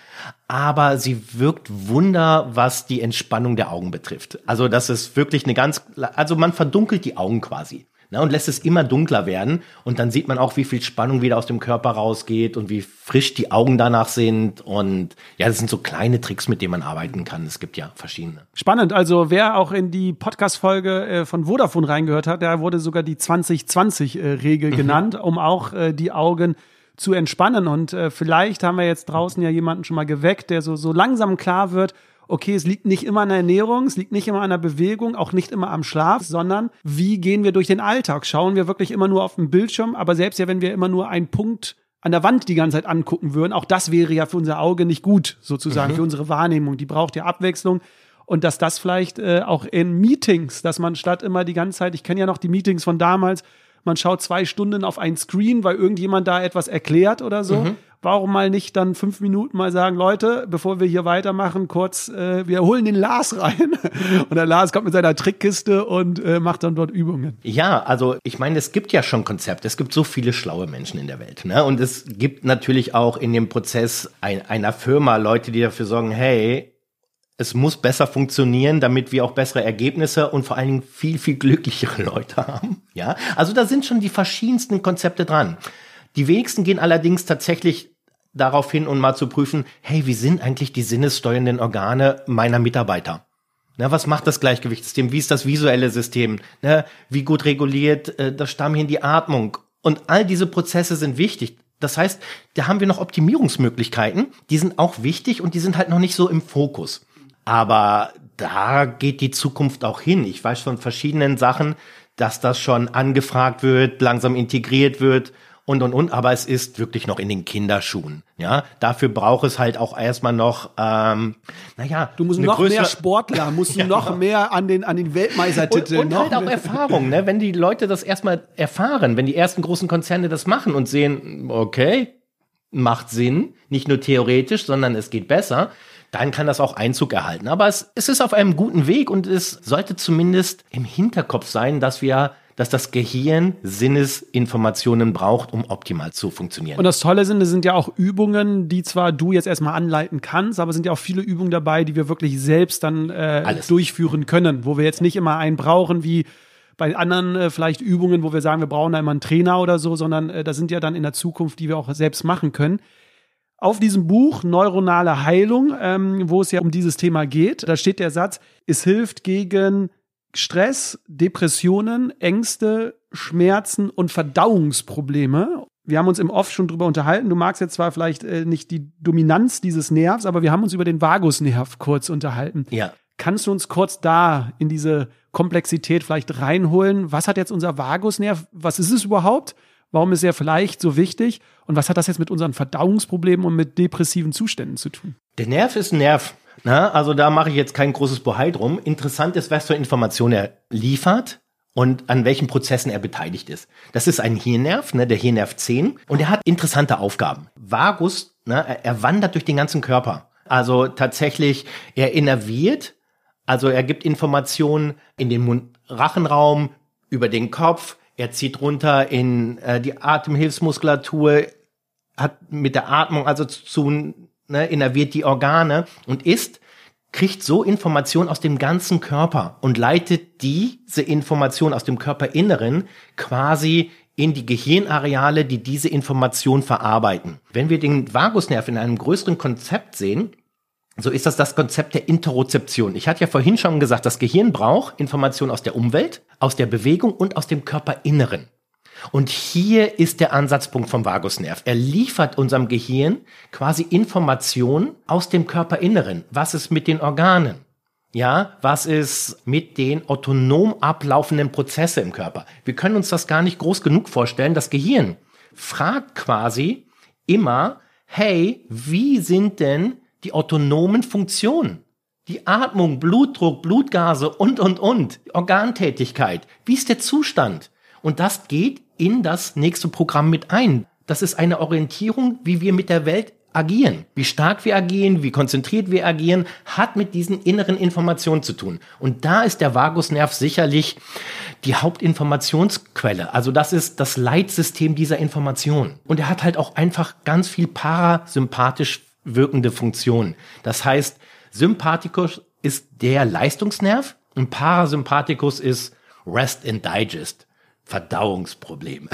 Aber sie wirkt Wunder, was die Entspannung der Augen betrifft. Also das ist wirklich eine ganz, also man verdunkelt die Augen quasi ne, und lässt es immer dunkler werden. Und dann sieht man auch, wie viel Spannung wieder aus dem Körper rausgeht und wie frisch die Augen danach sind. Und ja, das sind so kleine Tricks, mit denen man arbeiten kann. Es gibt ja verschiedene. Spannend. Also wer auch in die Podcast-Folge äh, von Vodafone reingehört hat, da wurde sogar die 2020-Regel mhm. genannt, um auch äh, die Augen zu entspannen. Und äh, vielleicht haben wir jetzt draußen ja jemanden schon mal geweckt, der so, so langsam klar wird, okay, es liegt nicht immer an der Ernährung, es liegt nicht immer an der Bewegung, auch nicht immer am Schlaf, sondern wie gehen wir durch den Alltag? Schauen wir wirklich immer nur auf den Bildschirm? Aber selbst ja, wenn wir immer nur einen Punkt an der Wand die ganze Zeit angucken würden, auch das wäre ja für unser Auge nicht gut, sozusagen, mhm. für unsere Wahrnehmung. Die braucht ja Abwechslung. und dass das vielleicht äh, auch in Meetings, dass man statt immer die ganze Zeit, ich kenne ja noch die Meetings von damals, man schaut zwei Stunden auf ein Screen, weil irgendjemand da etwas erklärt oder so. Mhm. Warum mal nicht dann fünf Minuten mal sagen, Leute, bevor wir hier weitermachen, kurz, äh, wir holen den Lars rein. [LAUGHS] und der Lars kommt mit seiner Trickkiste und äh, macht dann dort Übungen. Ja, also ich meine, es gibt ja schon Konzepte. Es gibt so viele schlaue Menschen in der Welt. Ne? Und es gibt natürlich auch in dem Prozess ein, einer Firma Leute, die dafür sorgen, hey, es muss besser funktionieren, damit wir auch bessere Ergebnisse und vor allen Dingen viel, viel glücklichere Leute haben. Ja, also da sind schon die verschiedensten Konzepte dran. Die wenigsten gehen allerdings tatsächlich darauf hin, um mal zu prüfen, hey, wie sind eigentlich die sinnessteuernden Organe meiner Mitarbeiter? Na, was macht das Gleichgewichtssystem? Wie ist das visuelle System? Na, wie gut reguliert äh, das Stammhirn die Atmung? Und all diese Prozesse sind wichtig. Das heißt, da haben wir noch Optimierungsmöglichkeiten, die sind auch wichtig und die sind halt noch nicht so im Fokus. Aber da geht die Zukunft auch hin. Ich weiß von verschiedenen Sachen, dass das schon angefragt wird, langsam integriert wird und und und, aber es ist wirklich noch in den Kinderschuhen. Ja, dafür braucht es halt auch erstmal noch, ähm, naja, du musst noch größere, mehr Sportler, musst [LAUGHS] ja, noch mehr an den an den Weltmeistertiteln und, und halt auch Erfahrung, ne? Wenn die Leute das erstmal erfahren, wenn die ersten großen Konzerne das machen und sehen, okay, macht Sinn, nicht nur theoretisch, sondern es geht besser, dann kann das auch Einzug erhalten. Aber es, es ist auf einem guten Weg und es sollte zumindest im Hinterkopf sein, dass wir dass das Gehirn Sinnesinformationen braucht, um optimal zu funktionieren. Und das Tolle sind, es sind ja auch Übungen, die zwar du jetzt erstmal anleiten kannst, aber es sind ja auch viele Übungen dabei, die wir wirklich selbst dann äh, durchführen können, wo wir jetzt nicht immer einen brauchen wie bei anderen äh, vielleicht Übungen, wo wir sagen, wir brauchen da immer einen Trainer oder so, sondern äh, da sind ja dann in der Zukunft, die wir auch selbst machen können auf diesem Buch Neuronale Heilung, ähm, wo es ja um dieses Thema geht, da steht der Satz, es hilft gegen Stress, Depressionen, Ängste, Schmerzen und Verdauungsprobleme. Wir haben uns im Off schon drüber unterhalten. Du magst jetzt zwar vielleicht äh, nicht die Dominanz dieses Nervs, aber wir haben uns über den Vagusnerv kurz unterhalten. Ja. Kannst du uns kurz da in diese Komplexität vielleicht reinholen? Was hat jetzt unser Vagusnerv? Was ist es überhaupt? Warum ist er vielleicht so wichtig? Und was hat das jetzt mit unseren Verdauungsproblemen und mit depressiven Zuständen zu tun? Der Nerv ist ein Nerv. Na, also da mache ich jetzt kein großes Bohai drum. Interessant ist, was für Informationen er liefert und an welchen Prozessen er beteiligt ist. Das ist ein Hirnnerv, ne, der Hirnnerv 10, und er hat interessante Aufgaben. Vagus, ne, er, er wandert durch den ganzen Körper. Also tatsächlich, er innerviert, also er gibt Informationen in den Mund-Rachenraum, über den Kopf, er zieht runter in äh, die Atemhilfsmuskulatur, hat mit der Atmung also zu, ne, innerviert die Organe und ist, kriegt so Informationen aus dem ganzen Körper und leitet diese Information aus dem Körperinneren quasi in die Gehirnareale, die diese Information verarbeiten. Wenn wir den Vagusnerv in einem größeren Konzept sehen, so ist das das Konzept der Interozeption. Ich hatte ja vorhin schon gesagt, das Gehirn braucht Informationen aus der Umwelt, aus der Bewegung und aus dem Körperinneren. Und hier ist der Ansatzpunkt vom Vagusnerv. Er liefert unserem Gehirn quasi Informationen aus dem Körperinneren. Was ist mit den Organen? Ja, was ist mit den autonom ablaufenden Prozesse im Körper? Wir können uns das gar nicht groß genug vorstellen. Das Gehirn fragt quasi immer, hey, wie sind denn die autonomen Funktionen. Die Atmung, Blutdruck, Blutgase und, und, und. Organtätigkeit. Wie ist der Zustand? Und das geht in das nächste Programm mit ein. Das ist eine Orientierung, wie wir mit der Welt agieren. Wie stark wir agieren, wie konzentriert wir agieren, hat mit diesen inneren Informationen zu tun. Und da ist der Vagusnerv sicherlich die Hauptinformationsquelle. Also das ist das Leitsystem dieser Information. Und er hat halt auch einfach ganz viel parasympathisch wirkende Funktion. Das heißt, Sympathikus ist der Leistungsnerv und Parasympathikus ist Rest and Digest. Verdauungsproblem.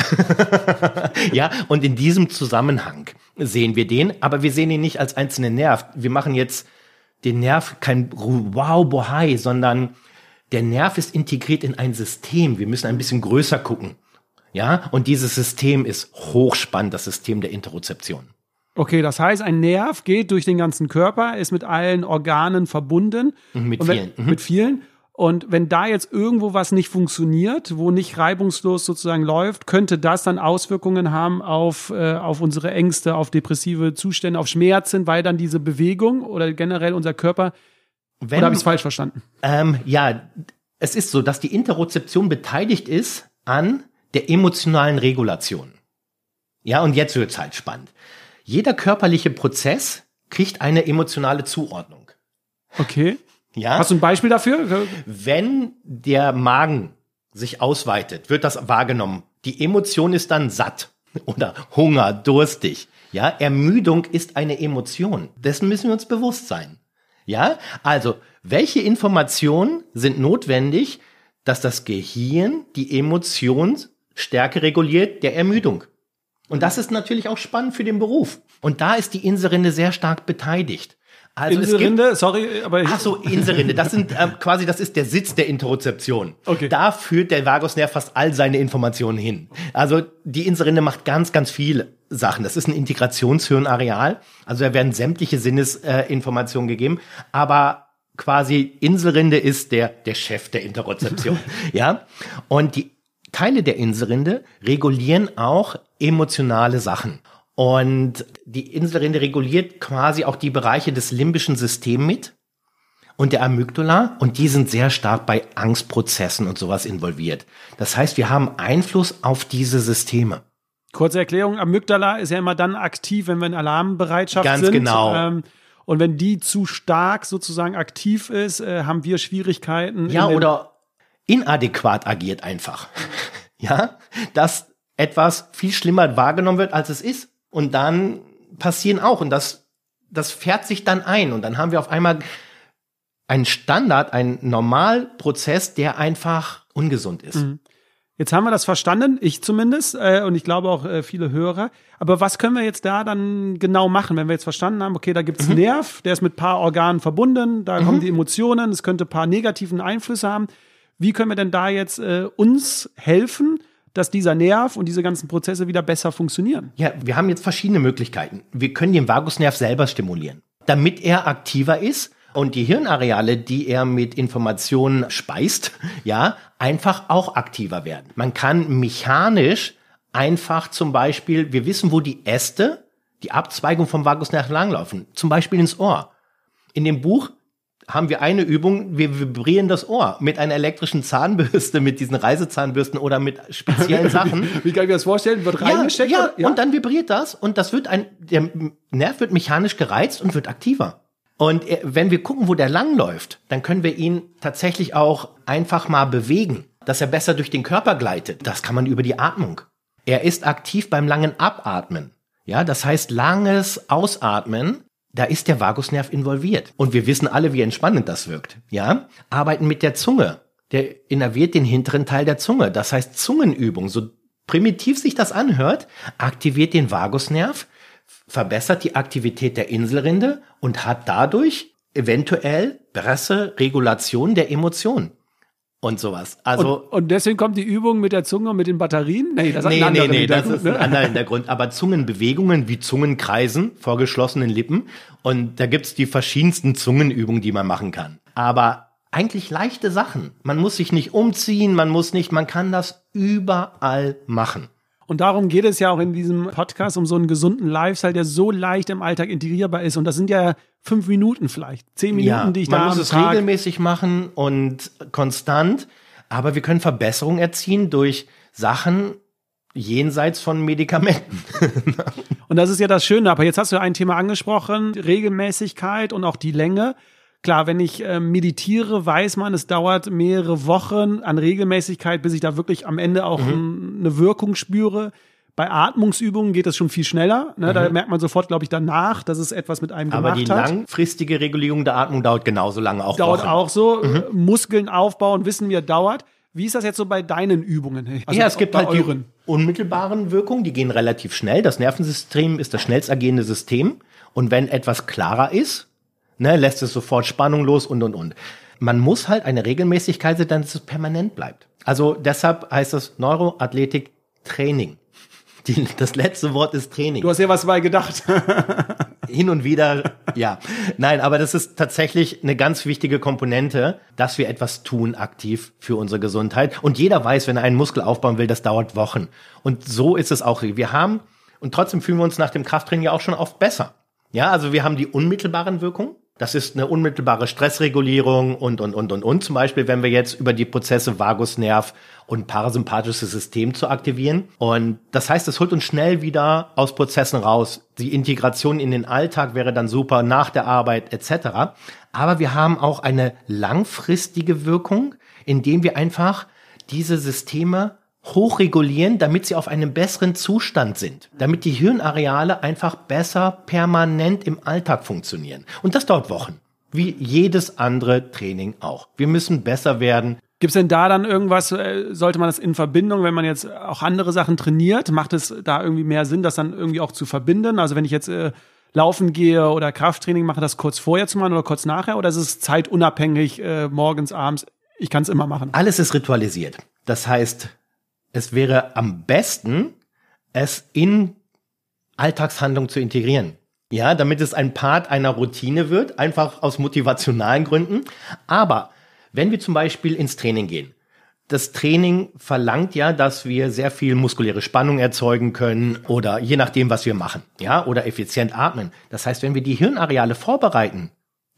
[LAUGHS] ja, und in diesem Zusammenhang sehen wir den, aber wir sehen ihn nicht als einzelnen Nerv. Wir machen jetzt den Nerv kein Wow, Bohai, sondern der Nerv ist integriert in ein System. Wir müssen ein bisschen größer gucken. Ja, und dieses System ist hochspannend, das System der Interozeption. Okay, das heißt, ein Nerv geht durch den ganzen Körper, ist mit allen Organen verbunden. Mit wenn, vielen. Mhm. Mit vielen. Und wenn da jetzt irgendwo was nicht funktioniert, wo nicht reibungslos sozusagen läuft, könnte das dann Auswirkungen haben auf, äh, auf unsere Ängste, auf depressive Zustände, auf Schmerzen, weil dann diese Bewegung oder generell unser Körper wenn, Oder habe ich es falsch verstanden? ähm, ja, es ist so, dass die Interozeption beteiligt ist an der emotionalen Regulation. Ja, und jetzt wird's halt spannend. Jeder körperliche Prozess kriegt eine emotionale Zuordnung. Okay. Ja, Hast du ein Beispiel dafür? wenn der Magen sich ausweitet, wird das wahrgenommen. Die Emotion ist dann satt oder Hunger, durstig. Ja, Ermüdung ist eine Emotion. Dessen müssen wir uns bewusst sein. Ja, also, welche Informationen sind notwendig, dass das Gehirn die Emotionsstärke reguliert der Ermüdung? Und das ist natürlich auch spannend für den Beruf. Und da ist die Inselrinde sehr stark beteiligt. Also Inselrinde, sorry, aber Ach so, Inselrinde. Das sind ähm, quasi, das ist der Sitz der Interozeption. Okay. Da führt der Vagusnerv fast all seine Informationen hin. Also die Inselrinde macht ganz, ganz viele Sachen. Das ist ein Integrationshirnareal. Also da werden sämtliche Sinnesinformationen äh, gegeben. Aber quasi Inselrinde ist der, der Chef der Interozeption. [LAUGHS] ja. Und die Teile der Inselrinde regulieren auch emotionale Sachen. Und die Inselrinde reguliert quasi auch die Bereiche des limbischen Systems mit und der Amygdala und die sind sehr stark bei Angstprozessen und sowas involviert. Das heißt, wir haben Einfluss auf diese Systeme. Kurze Erklärung, Amygdala ist ja immer dann aktiv, wenn wir in Alarmbereitschaft Ganz sind. genau. Ähm, und wenn die zu stark sozusagen aktiv ist, äh, haben wir Schwierigkeiten. Ja, oder inadäquat agiert einfach. [LAUGHS] ja, dass etwas viel schlimmer wahrgenommen wird, als es ist. Und dann passieren auch, und das, das fährt sich dann ein. Und dann haben wir auf einmal einen Standard, einen Normalprozess, der einfach ungesund ist. Jetzt haben wir das verstanden, ich zumindest, äh, und ich glaube auch äh, viele Hörer. Aber was können wir jetzt da dann genau machen, wenn wir jetzt verstanden haben, okay, da gibt's einen Nerv, der ist mit paar Organen verbunden, da kommen die Emotionen, es könnte paar negativen Einflüsse haben. Wie können wir denn da jetzt äh, uns helfen, dass dieser Nerv und diese ganzen Prozesse wieder besser funktionieren? Ja, wir haben jetzt verschiedene Möglichkeiten. Wir können den Vagusnerv selber stimulieren, damit er aktiver ist und die Hirnareale, die er mit Informationen speist, ja, einfach auch aktiver werden. Man kann mechanisch einfach zum Beispiel, wir wissen, wo die Äste, die Abzweigung vom Vagusnerv langlaufen, zum Beispiel ins Ohr. In dem Buch haben wir eine Übung, wir vibrieren das Ohr mit einer elektrischen Zahnbürste, mit diesen Reisezahnbürsten oder mit speziellen [LAUGHS] Sachen. Wie kann ich mir das vorstellen? Wird Ja, reingesteckt? ja, oder? und dann vibriert das und das wird ein, der Nerv wird mechanisch gereizt und wird aktiver. Und er- wenn wir gucken, wo der langläuft, dann können wir ihn tatsächlich auch einfach mal bewegen, dass er besser durch den Körper gleitet. Das kann man über die Atmung. Er ist aktiv beim langen Abatmen. Ja, das heißt langes Ausatmen. Da ist der Vagusnerv involviert. Und wir wissen alle, wie entspannend das wirkt. Ja, arbeiten mit der Zunge. Der innerviert den hinteren Teil der Zunge. Das heißt Zungenübung. So primitiv sich das anhört, aktiviert den Vagusnerv, verbessert die Aktivität der Inselrinde und hat dadurch eventuell bessere der Emotionen und sowas. Also und, und deswegen kommt die Übung mit der Zunge und mit den Batterien? Nee, das nee, nee, nee, das ist ein ne? anderer Hintergrund. Aber Zungenbewegungen wie Zungenkreisen vor geschlossenen Lippen. Und da gibt's die verschiedensten Zungenübungen, die man machen kann. Aber eigentlich leichte Sachen. Man muss sich nicht umziehen, man muss nicht, man kann das überall machen. Und darum geht es ja auch in diesem Podcast um so einen gesunden Lifestyle, der so leicht im Alltag integrierbar ist. Und das sind ja fünf Minuten vielleicht, zehn Minuten, Ja, die ich man da muss am es Tag regelmäßig machen und konstant. Aber wir können Verbesserungen erzielen durch Sachen jenseits von Medikamenten. [LAUGHS] Und das ist ja das Schöne. Aber jetzt hast du ein Thema angesprochen, Regelmäßigkeit und auch die Länge. Klar, wenn ich äh, meditiere, weiß man, es dauert mehrere Wochen an Regelmäßigkeit, bis ich da wirklich am Ende auch Mhm. eine Wirkung spüre. Bei Atmungsübungen geht es schon viel schneller. Ne? Da merkt man sofort, glaube ich, danach, dass es etwas mit einem Mhm. Aber gemacht die hat. langfristige Regulierung der Atmung dauert genauso lange, auch dauert Wochen. auch so. Mhm. Äh, Muskeln aufbauen, wissen wir, dauert. Wie ist das jetzt so bei deinen Übungen? Also ja, es gibt halt die euren. unmittelbaren Wirkungen, die gehen relativ schnell. Das Nervensystem ist das schnellst agierende System. Und wenn etwas klarer ist, ne, lässt es sofort Spannung los und, und, und. Man muss halt eine Regelmäßigkeit sein, dass es permanent bleibt. Also deshalb heißt es Neuroathletik Training. Die, das letzte Wort ist Training. Du hast ja was bei gedacht. [LAUGHS] hin und wieder, ja. Nein, aber das ist tatsächlich eine ganz wichtige Komponente, dass wir etwas tun aktiv für unsere Gesundheit. Und jeder weiß, wenn er einen Muskel aufbauen will, das dauert Wochen. Und so ist es auch. Wir haben, und trotzdem fühlen wir uns nach dem Krafttraining ja auch schon oft besser. Ja, also wir haben die unmittelbaren Wirkungen. Das ist eine unmittelbare Stressregulierung und, und, und, und, und. Zum Beispiel, wenn wir jetzt über die Prozesse Vagusnerv und parasympathisches System zu aktivieren. Und das heißt, es holt uns schnell wieder aus Prozessen raus. Die Integration in den Alltag wäre dann super nach der Arbeit etc. Aber wir haben auch eine langfristige Wirkung, indem wir einfach diese Systeme hochregulieren, damit sie auf einem besseren Zustand sind, damit die Hirnareale einfach besser permanent im Alltag funktionieren. Und das dauert Wochen, wie jedes andere Training auch. Wir müssen besser werden. Gibt es denn da dann irgendwas, äh, sollte man das in Verbindung, wenn man jetzt auch andere Sachen trainiert, macht es da irgendwie mehr Sinn, das dann irgendwie auch zu verbinden? Also wenn ich jetzt äh, laufen gehe oder Krafttraining mache, das kurz vorher zu machen oder kurz nachher? Oder ist es zeitunabhängig, äh, morgens, abends? Ich kann es immer machen. Alles ist ritualisiert. Das heißt, es wäre am besten, es in Alltagshandlung zu integrieren. Ja, damit es ein Part einer Routine wird, einfach aus motivationalen Gründen. Aber wenn wir zum Beispiel ins Training gehen, das Training verlangt ja, dass wir sehr viel muskuläre Spannung erzeugen können oder je nachdem, was wir machen, ja, oder effizient atmen. Das heißt, wenn wir die Hirnareale vorbereiten,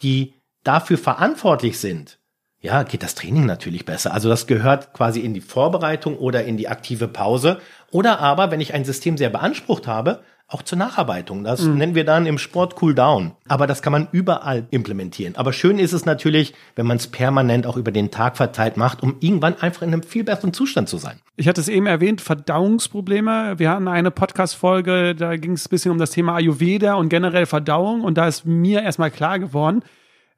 die dafür verantwortlich sind, ja, geht das Training natürlich besser. Also das gehört quasi in die Vorbereitung oder in die aktive Pause. Oder aber, wenn ich ein System sehr beansprucht habe, auch zur Nacharbeitung. Das mhm. nennen wir dann im Sport Cool Down. Aber das kann man überall implementieren. Aber schön ist es natürlich, wenn man es permanent auch über den Tag verteilt macht, um irgendwann einfach in einem viel besseren Zustand zu sein. Ich hatte es eben erwähnt, Verdauungsprobleme. Wir hatten eine Podcast-Folge, da ging es ein bisschen um das Thema Ayurveda und generell Verdauung. Und da ist mir erstmal klar geworden,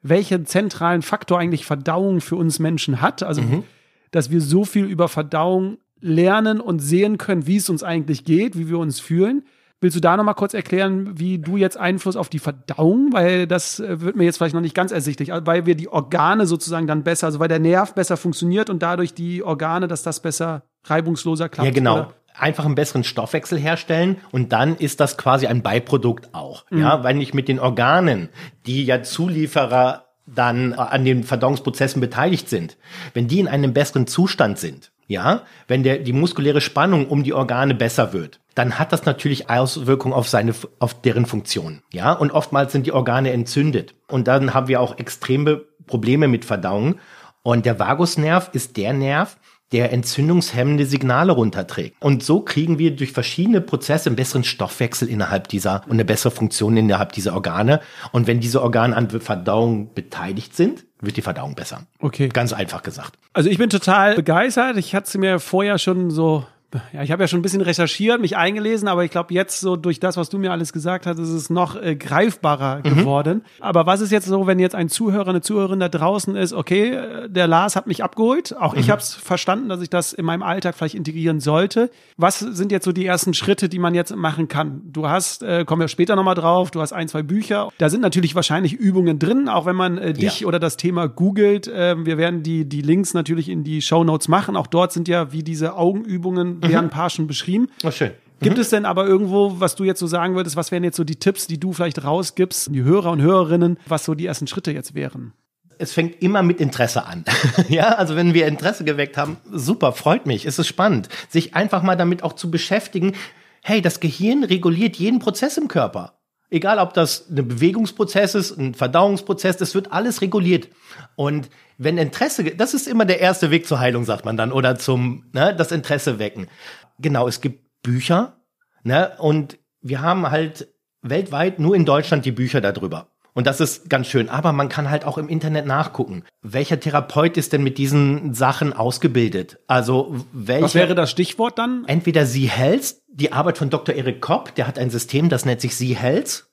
welchen zentralen Faktor eigentlich Verdauung für uns Menschen hat. Also, mhm. dass wir so viel über Verdauung lernen und sehen können, wie es uns eigentlich geht, wie wir uns fühlen. Willst du da nochmal kurz erklären, wie du jetzt Einfluss auf die Verdauung, weil das äh, wird mir jetzt vielleicht noch nicht ganz ersichtlich, weil wir die Organe sozusagen dann besser, also weil der Nerv besser funktioniert und dadurch die Organe, dass das besser reibungsloser klappt. Ja, genau. Oder? Einfach einen besseren Stoffwechsel herstellen und dann ist das quasi ein Beiprodukt auch. Mhm. Ja, weil ich mit den Organen, die ja Zulieferer dann an den Verdauungsprozessen beteiligt sind, wenn die in einem besseren Zustand sind, ja, wenn der, die muskuläre Spannung um die Organe besser wird, dann hat das natürlich Auswirkungen auf seine, auf deren Funktion, ja, und oftmals sind die Organe entzündet und dann haben wir auch extreme Probleme mit Verdauung und der Vagusnerv ist der Nerv, der entzündungshemmende Signale runterträgt. Und so kriegen wir durch verschiedene Prozesse einen besseren Stoffwechsel innerhalb dieser und eine bessere Funktion innerhalb dieser Organe. Und wenn diese Organe an Verdauung beteiligt sind, wird die Verdauung besser. Okay. Ganz einfach gesagt. Also ich bin total begeistert. Ich hatte mir vorher schon so ja, ich habe ja schon ein bisschen recherchiert, mich eingelesen, aber ich glaube, jetzt so durch das, was du mir alles gesagt hast, ist es noch äh, greifbarer mhm. geworden. Aber was ist jetzt so, wenn jetzt ein Zuhörer, eine Zuhörerin da draußen ist, okay, äh, der Lars hat mich abgeholt, auch mhm. ich habe es verstanden, dass ich das in meinem Alltag vielleicht integrieren sollte. Was sind jetzt so die ersten Schritte, die man jetzt machen kann? Du hast, äh, kommen wir später nochmal drauf, du hast ein, zwei Bücher. Da sind natürlich wahrscheinlich Übungen drin, auch wenn man äh, dich ja. oder das Thema googelt. Äh, wir werden die, die Links natürlich in die Show Notes machen. Auch dort sind ja wie diese Augenübungen mhm. werden ein paar schon beschrieben. Oh, schön. Gibt mhm. es denn aber irgendwo, was du jetzt so sagen würdest, was wären jetzt so die Tipps, die du vielleicht rausgibst, die Hörer und Hörerinnen, was so die ersten Schritte jetzt wären? es fängt immer mit Interesse an. [LAUGHS] ja, also wenn wir Interesse geweckt haben, super, freut mich, es ist spannend, sich einfach mal damit auch zu beschäftigen. Hey, das Gehirn reguliert jeden Prozess im Körper. Egal, ob das ein Bewegungsprozess ist, ein Verdauungsprozess, das wird alles reguliert. Und wenn Interesse, das ist immer der erste Weg zur Heilung, sagt man dann, oder zum, ne, das Interesse wecken. Genau, es gibt Bücher, ne, und wir haben halt weltweit nur in Deutschland die Bücher darüber. Und das ist ganz schön. Aber man kann halt auch im Internet nachgucken. Welcher Therapeut ist denn mit diesen Sachen ausgebildet? Also, welcher. Was wäre das Stichwort dann? Entweder Sie Health, die Arbeit von Dr. Erik Kopp, der hat ein System, das nennt sich Sie Health.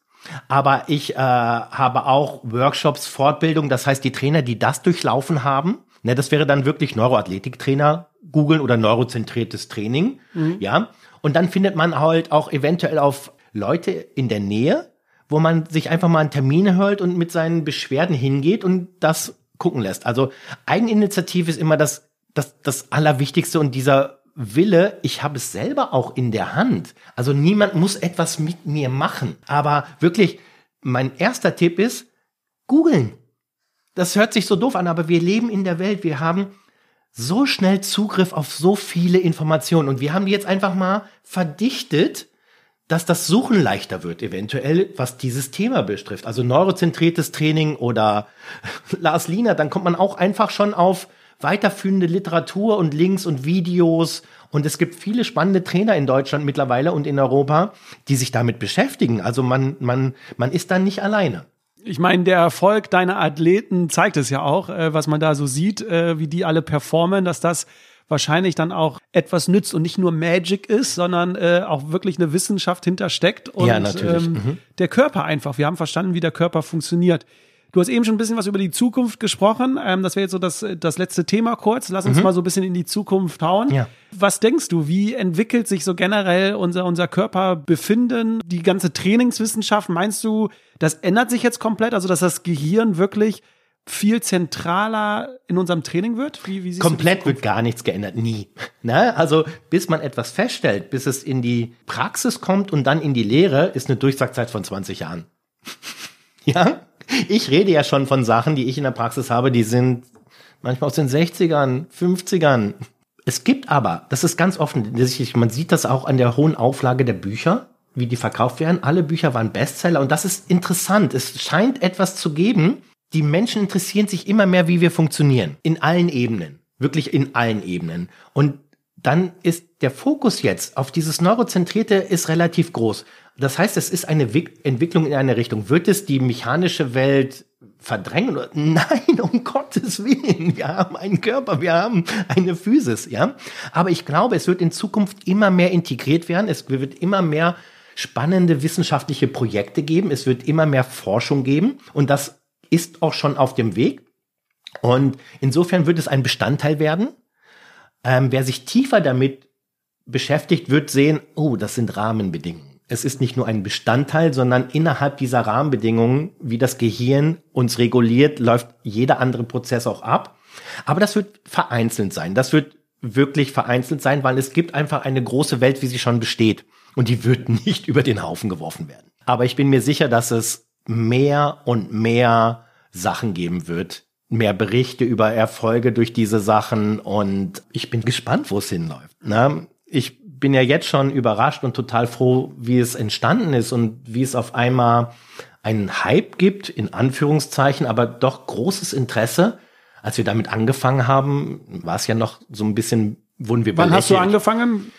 Aber ich äh, habe auch Workshops, Fortbildung, das heißt, die Trainer, die das durchlaufen haben, ne, das wäre dann wirklich Neuroathletiktrainer googeln oder neurozentriertes Training, mhm. ja. Und dann findet man halt auch eventuell auf Leute in der Nähe, wo man sich einfach mal einen Termin hört und mit seinen Beschwerden hingeht und das gucken lässt. Also Eigeninitiative ist immer das, das, das Allerwichtigste und dieser Wille, ich habe es selber auch in der Hand. Also niemand muss etwas mit mir machen. Aber wirklich, mein erster Tipp ist, googeln. Das hört sich so doof an, aber wir leben in der Welt. Wir haben so schnell Zugriff auf so viele Informationen und wir haben die jetzt einfach mal verdichtet dass das Suchen leichter wird, eventuell, was dieses Thema betrifft. Also neurozentriertes Training oder [LAUGHS] Lars Liener, dann kommt man auch einfach schon auf weiterführende Literatur und Links und Videos. Und es gibt viele spannende Trainer in Deutschland mittlerweile und in Europa, die sich damit beschäftigen. Also man, man, man ist dann nicht alleine. Ich meine, der Erfolg deiner Athleten zeigt es ja auch, äh, was man da so sieht, äh, wie die alle performen, dass das wahrscheinlich dann auch etwas nützt und nicht nur Magic ist, sondern äh, auch wirklich eine Wissenschaft hintersteckt und Ja, natürlich. Ähm, Mhm. der Körper einfach. Wir haben verstanden, wie der Körper funktioniert. Du hast eben schon ein bisschen was über die Zukunft gesprochen. Ähm, das wäre jetzt so das, das letzte Thema kurz. Lass uns mal so ein bisschen in die Zukunft hauen. Mhm. Ja. Was denkst du, wie entwickelt sich so generell unser, unser Körperbefinden, die ganze Trainingswissenschaft? Meinst du, das ändert sich jetzt komplett? Also, dass das Gehirn wirklich viel zentraler in unserem Training wird? Wie, wie Komplett wird gar nichts geändert, nie. [LAUGHS] Ne? Also bis man etwas feststellt, bis es in die Praxis kommt und dann in die Lehre, ist eine Durchsagzeit von 20 Jahren. [LAUGHS] ja, ich rede ja schon von Sachen, die ich in der Praxis habe, die sind manchmal aus den 60ern, 50ern. Es gibt aber, das ist ganz offen, man sieht das auch an der hohen Auflage der Bücher, wie die verkauft werden. Alle Bücher waren Bestseller und das ist interessant. Es scheint etwas zu geben. Die Menschen interessieren sich immer mehr, wie wir funktionieren. In allen Ebenen. Wirklich in allen Ebenen. Und dann ist der Fokus jetzt auf dieses Neurozentrierte ist relativ groß. Das heißt, es ist eine Wick- Entwicklung in eine Richtung. Wird es die mechanische Welt verdrängen? [LAUGHS] Nein, um Gottes Willen. Wir haben einen Körper, wir haben eine Physis, ja. Aber ich glaube, es wird in Zukunft immer mehr integriert werden. Es wird immer mehr spannende wissenschaftliche Projekte geben. Es wird immer mehr Forschung geben. Und das ist auch schon auf dem Weg. Und insofern wird es ein Bestandteil werden. Ähm, wer sich tiefer damit beschäftigt, wird sehen, oh, das sind Rahmenbedingungen. Es ist nicht nur ein Bestandteil, sondern innerhalb dieser Rahmenbedingungen, wie das Gehirn uns reguliert, läuft jeder andere Prozess auch ab. Aber das wird vereinzelt sein. Das wird wirklich vereinzelt sein, weil es gibt einfach eine große Welt, wie sie schon besteht. Und die wird [LAUGHS] nicht über den Haufen geworfen werden. Aber ich bin mir sicher, dass es mehr und mehr Sachen geben wird. Mehr Berichte über Erfolge durch diese Sachen. Und ich bin gespannt, wo es hinläuft. Ne? Ich bin ja jetzt schon überrascht und total froh, wie es entstanden ist und wie es auf einmal einen Hype gibt, in Anführungszeichen, aber doch großes Interesse. Als wir damit angefangen haben, war es ja noch so ein bisschen, wurden wir Wann hast du belächelt. angefangen?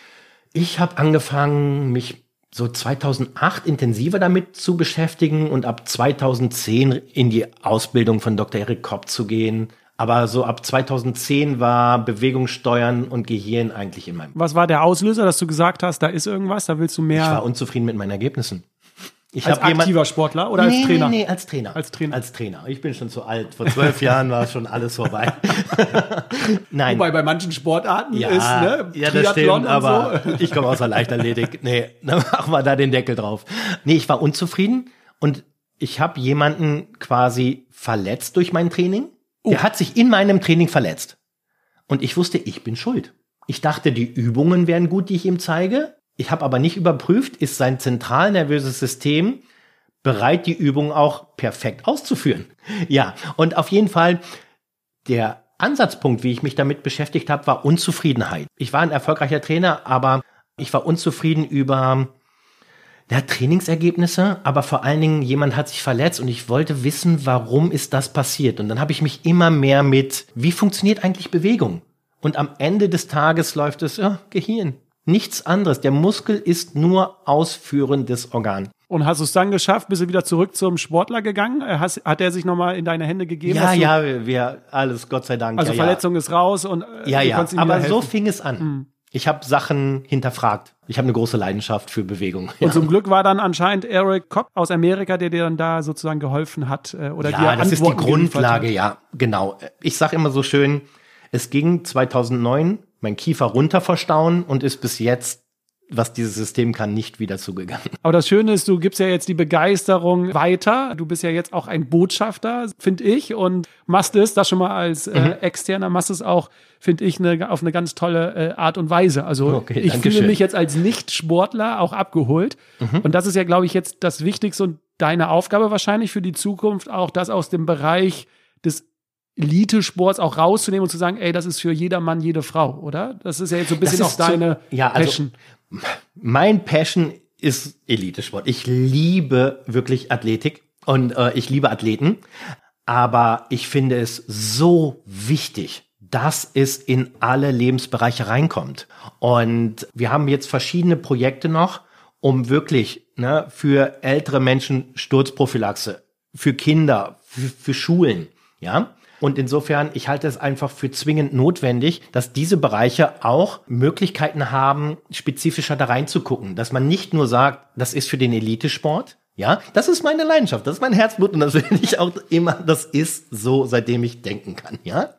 Ich habe angefangen, mich so 2008 intensiver damit zu beschäftigen und ab 2010 in die Ausbildung von Dr. Erik Kopp zu gehen. Aber so ab 2010 war Bewegungssteuern und Gehirn eigentlich in meinem. Was war der Auslöser, dass du gesagt hast, da ist irgendwas, da willst du Ich mehr war unzufrieden mit meinen Ergebnissen. Ich als hab jemand- aktiver Sportler oder als nee, Trainer? Nee, nee, als Trainer. Als Trainer. Als Trainer. Ich bin schon zu alt. Vor zwölf [LAUGHS] Jahren war schon alles vorbei. [LAUGHS] Nein. Wobei bei manchen Sportarten ja, ist, ne? ja, das Triathlon stimmt, und aber so. [LAUGHS] ich komme aus der Leichtathletik. Nee, dann machen wir da den Deckel drauf. Nee, ich war unzufrieden und ich habe jemanden quasi verletzt durch mein Training. Der Oh. hat sich in meinem Training verletzt. Und ich wusste, ich bin schuld. Ich dachte, die Übungen wären gut, die ich ihm zeige. Ich habe aber nicht überprüft, ist sein zentralnervöses System bereit, die Übung auch perfekt auszuführen. Ja, und auf jeden Fall, der Ansatzpunkt, wie ich mich damit beschäftigt habe, war Unzufriedenheit. Ich war ein erfolgreicher Trainer, aber ich war unzufrieden über ja, Trainingsergebnisse, aber vor allen Dingen, jemand hat sich verletzt und ich wollte wissen, warum ist das passiert. Und dann habe ich mich immer mehr mit, wie funktioniert eigentlich Bewegung? Und am Ende des Tages läuft es, ja, Gehirn. Nichts anderes. Der Muskel ist nur ausführendes Organ. Und hast du es dann geschafft? Bist du wieder zurück zum Sportler gegangen? Äh, Hast, hat er sich nochmal in deine Hände gegeben? Ja, ja, wir, alles, Gott sei Dank. Also ja, Verletzung ist raus und äh, Ja, ja, aber so fing es an. Ich habe Sachen hinterfragt. Ich habe eine große Leidenschaft für Bewegung. Ja. Und zum Glück war dann anscheinend Eric Kopp aus Amerika, der dir dann da sozusagen geholfen hat äh, oder dir Ja, das ist die Antworten Grundlage, ja, genau. Ich sage immer so schön, es ging 2009 mein Kiefer runter verstauen und ist bis jetzt, was dieses System kann, nicht wieder zugegangen. [LAUGHS] Aber das Schöne ist, du gibst ja jetzt die Begeisterung weiter. Du bist ja jetzt auch ein Botschafter, finde ich, und machst es, das schon mal als Mhm. äh, Externer, machst es auch, finde ich, ne, auf eine ganz tolle äh, Art und Weise. Also Okay, ich fühle schön. mich jetzt als Nicht-Sportler auch abgeholt. Mhm. Und das ist ja, glaube ich, jetzt das Wichtigste und deine Aufgabe wahrscheinlich für die Zukunft, auch das aus dem Bereich des Elite-Sports auch rauszunehmen und zu sagen, ey, das ist für jeder Mann, jede Frau, oder? Das ist ja jetzt so ein bisschen auch ist so- deine ja, also- Passion. Mein Passion ist Elitesport. Ich liebe wirklich Athletik und äh, ich liebe Athleten. Aber ich finde es so wichtig, dass es in alle Lebensbereiche reinkommt. Und wir haben jetzt verschiedene Projekte noch, um wirklich ne, für ältere Menschen Sturzprophylaxe, für Kinder, für, für Schulen, ja. Und insofern, ich halte es einfach für zwingend notwendig, dass diese Bereiche auch Möglichkeiten haben, spezifischer da reinzugucken. Dass man nicht nur sagt, das ist für den Elitesport, ja, das ist meine Leidenschaft, das ist mein Herzblut und das [LAUGHS] will ich auch immer, das ist so, seitdem ich denken kann, ja.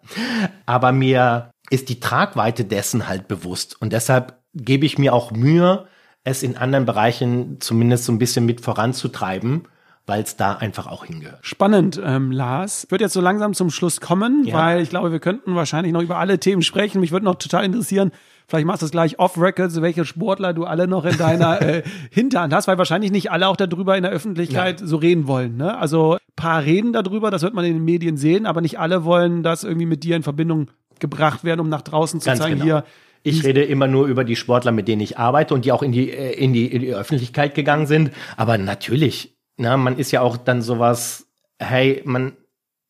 Aber mir ist die Tragweite dessen halt bewusst und deshalb gebe ich mir auch Mühe, es in anderen Bereichen zumindest so ein bisschen mit voranzutreiben, weil es da einfach auch hingehört. Spannend, ähm, Lars. Wird jetzt so langsam zum Schluss kommen, ja. weil ich glaube, wir könnten wahrscheinlich noch über alle Themen sprechen. Mich würde noch total interessieren, Vielleicht machst du es gleich off-Records, welche Sportler du alle noch in deiner [LAUGHS] äh, Hinterhand hast, weil wahrscheinlich nicht alle auch darüber in der Öffentlichkeit ja. so reden wollen. Ne? Also paar reden darüber, das wird man in den Medien sehen, aber nicht alle wollen, dass irgendwie mit dir in Verbindung gebracht werden, um nach draußen zu Ganz zeigen, genau. hier, ich rede immer nur über die Sportler, mit denen ich arbeite und die auch in die, äh, in die, in die Öffentlichkeit gegangen sind. Aber natürlich, na, man ist ja auch dann sowas, hey, man,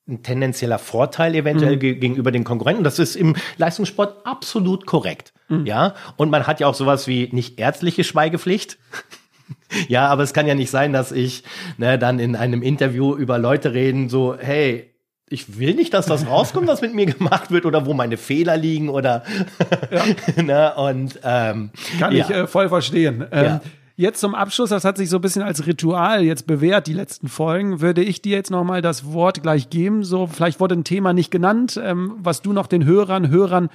ein tendenzieller Vorteil eventuell mhm. gegenüber den Konkurrenten. Das ist im Leistungssport absolut korrekt. Mhm. Ja, und man hat ja auch sowas wie nicht ärztliche Schweigepflicht. [LAUGHS] ja, aber es kann ja nicht sein, dass ich ne, dann in einem Interview über Leute reden, so, hey, ich will nicht, dass das rauskommt, was mit mir gemacht wird oder wo meine Fehler liegen oder ja. [LAUGHS] ne, und ähm, kann ja. ich äh, voll verstehen. Ähm, ja. Jetzt zum Abschluss, das hat sich so ein bisschen als Ritual jetzt bewährt, die letzten Folgen, würde ich dir jetzt nochmal das Wort gleich geben. So, vielleicht wurde ein Thema nicht genannt, ähm, was du noch den Hörern, Hörern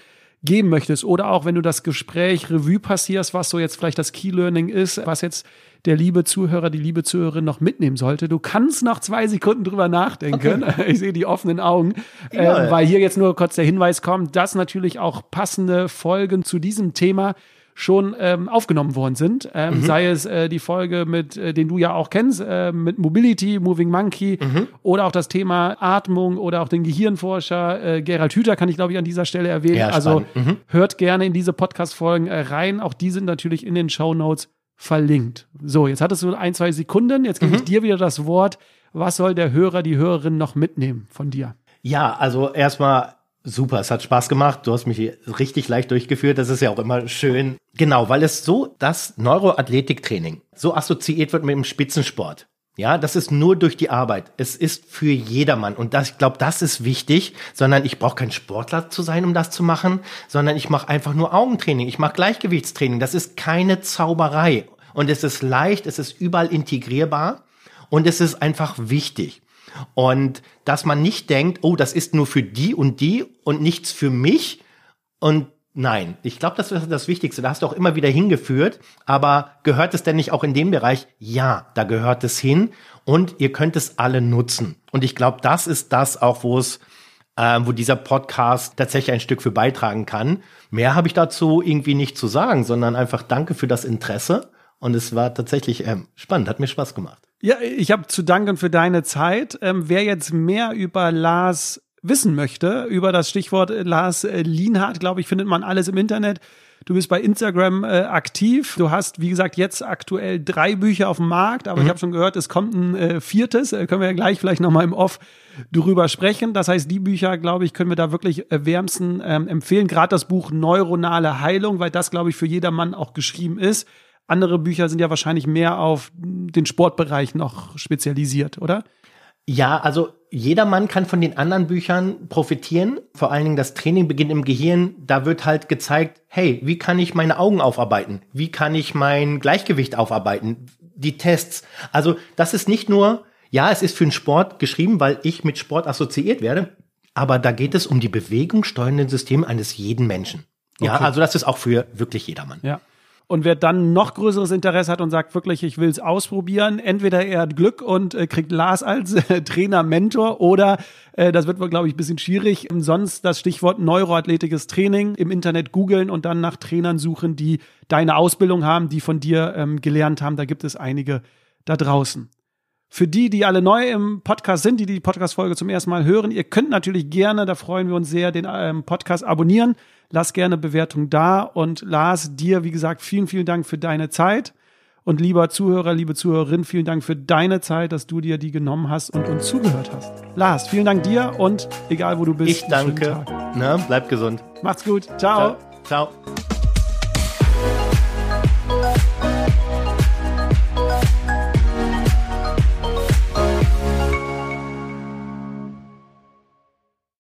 geben möchtest. Oder auch wenn du das Gespräch Revue passierst, was so jetzt vielleicht das Key Learning ist, was jetzt der liebe Zuhörer, die liebe Zuhörerin noch mitnehmen sollte. Du kannst noch zwei Sekunden drüber nachdenken. Okay. [LAUGHS] Ich sehe die offenen Augen, ja, äh, weil hier jetzt nur kurz der Hinweis kommt, dass natürlich auch passende Folgen zu diesem Thema schon ähm, aufgenommen worden sind. Ähm, mhm. Sei es äh, die Folge mit, äh, den du ja auch kennst, äh, mit Mobility, Moving Monkey mhm. oder auch das Thema Atmung oder auch den Gehirnforscher äh, Gerald Hüther kann ich glaube ich an dieser Stelle erwähnen. Ja, also mhm. hört gerne in diese Podcast-Folgen äh, rein. Auch die sind natürlich in den Show Notes verlinkt. So, jetzt hattest du ein, zwei Sekunden. Jetzt gebe ich mhm. dir wieder das Wort. Was soll der Hörer, die Hörerin noch mitnehmen von dir? Ja, also erstmal Super, es hat Spaß gemacht. Du hast mich richtig leicht durchgeführt. Das ist ja auch immer schön. Genau, weil es so das Neuroathletiktraining so assoziiert wird mit dem Spitzensport. Ja, das ist nur durch die Arbeit. Es ist für jedermann. Und das, ich glaube, das ist wichtig, sondern ich brauche kein Sportler zu sein, um das zu machen, sondern ich mache einfach nur Augentraining. Ich mache Gleichgewichtstraining. Das ist keine Zauberei. Und es ist leicht, es ist überall integrierbar und es ist einfach wichtig. Und dass man nicht denkt, oh, das ist nur für die und die und nichts für mich. Und nein, ich glaube, das ist das Wichtigste. Da hast du auch immer wieder hingeführt. Aber gehört es denn nicht auch in dem Bereich? Ja, da gehört es hin. Und ihr könnt es alle nutzen. Und ich glaube, das ist das auch, wo es äh, wo dieser Podcast tatsächlich ein Stück für beitragen kann. Mehr habe ich dazu irgendwie nicht zu sagen, sondern einfach danke für das Interesse. Und es war tatsächlich ähm, spannend, hat mir Spaß gemacht. Ja, ich habe zu danken für deine Zeit. Ähm, wer jetzt mehr über Lars wissen möchte, über das Stichwort Lars äh, Lienhardt, glaube ich, findet man alles im Internet. Du bist bei Instagram äh, aktiv. Du hast, wie gesagt, jetzt aktuell drei Bücher auf dem Markt, aber mhm. ich habe schon gehört, es kommt ein äh, viertes. Äh, können wir ja gleich vielleicht nochmal im Off drüber sprechen. Das heißt, die Bücher, glaube ich, können wir da wirklich äh, wärmsten ähm, empfehlen. Gerade das Buch Neuronale Heilung, weil das, glaube ich, für jedermann auch geschrieben ist. Andere Bücher sind ja wahrscheinlich mehr auf den Sportbereich noch spezialisiert, oder? Ja, also jeder Mann kann von den anderen Büchern profitieren. Vor allen Dingen das Training beginnt im Gehirn. Da wird halt gezeigt, hey, wie kann ich meine Augen aufarbeiten? Wie kann ich mein Gleichgewicht aufarbeiten? Die Tests. Also das ist nicht nur, ja, es ist für den Sport geschrieben, weil ich mit Sport assoziiert werde. Aber da geht es um die bewegungssteuernden Systeme eines jeden Menschen. Ja, okay. also das ist auch für wirklich jedermann. Ja. Und wer dann noch größeres Interesse hat und sagt wirklich, ich will es ausprobieren, entweder er hat Glück und äh, kriegt Lars als äh, Trainer, Mentor oder äh, das wird wohl, glaube ich, ein bisschen schwierig. Sonst das Stichwort neuroathletisches Training im Internet googeln und dann nach Trainern suchen, die deine Ausbildung haben, die von dir ähm, gelernt haben. Da gibt es einige da draußen. Für die, die alle neu im Podcast sind, die die Podcast-Folge zum ersten Mal hören, ihr könnt natürlich gerne, da freuen wir uns sehr, den ähm, Podcast abonnieren. Lass gerne Bewertung da und Lars, dir, wie gesagt, vielen, vielen Dank für deine Zeit. Und lieber Zuhörer, liebe Zuhörerin, vielen Dank für deine Zeit, dass du dir die genommen hast und uns zugehört hast. Lars, vielen Dank dir und egal wo du bist. Ich danke. Na, bleib gesund. Macht's gut. Ciao. Ciao. Ciao.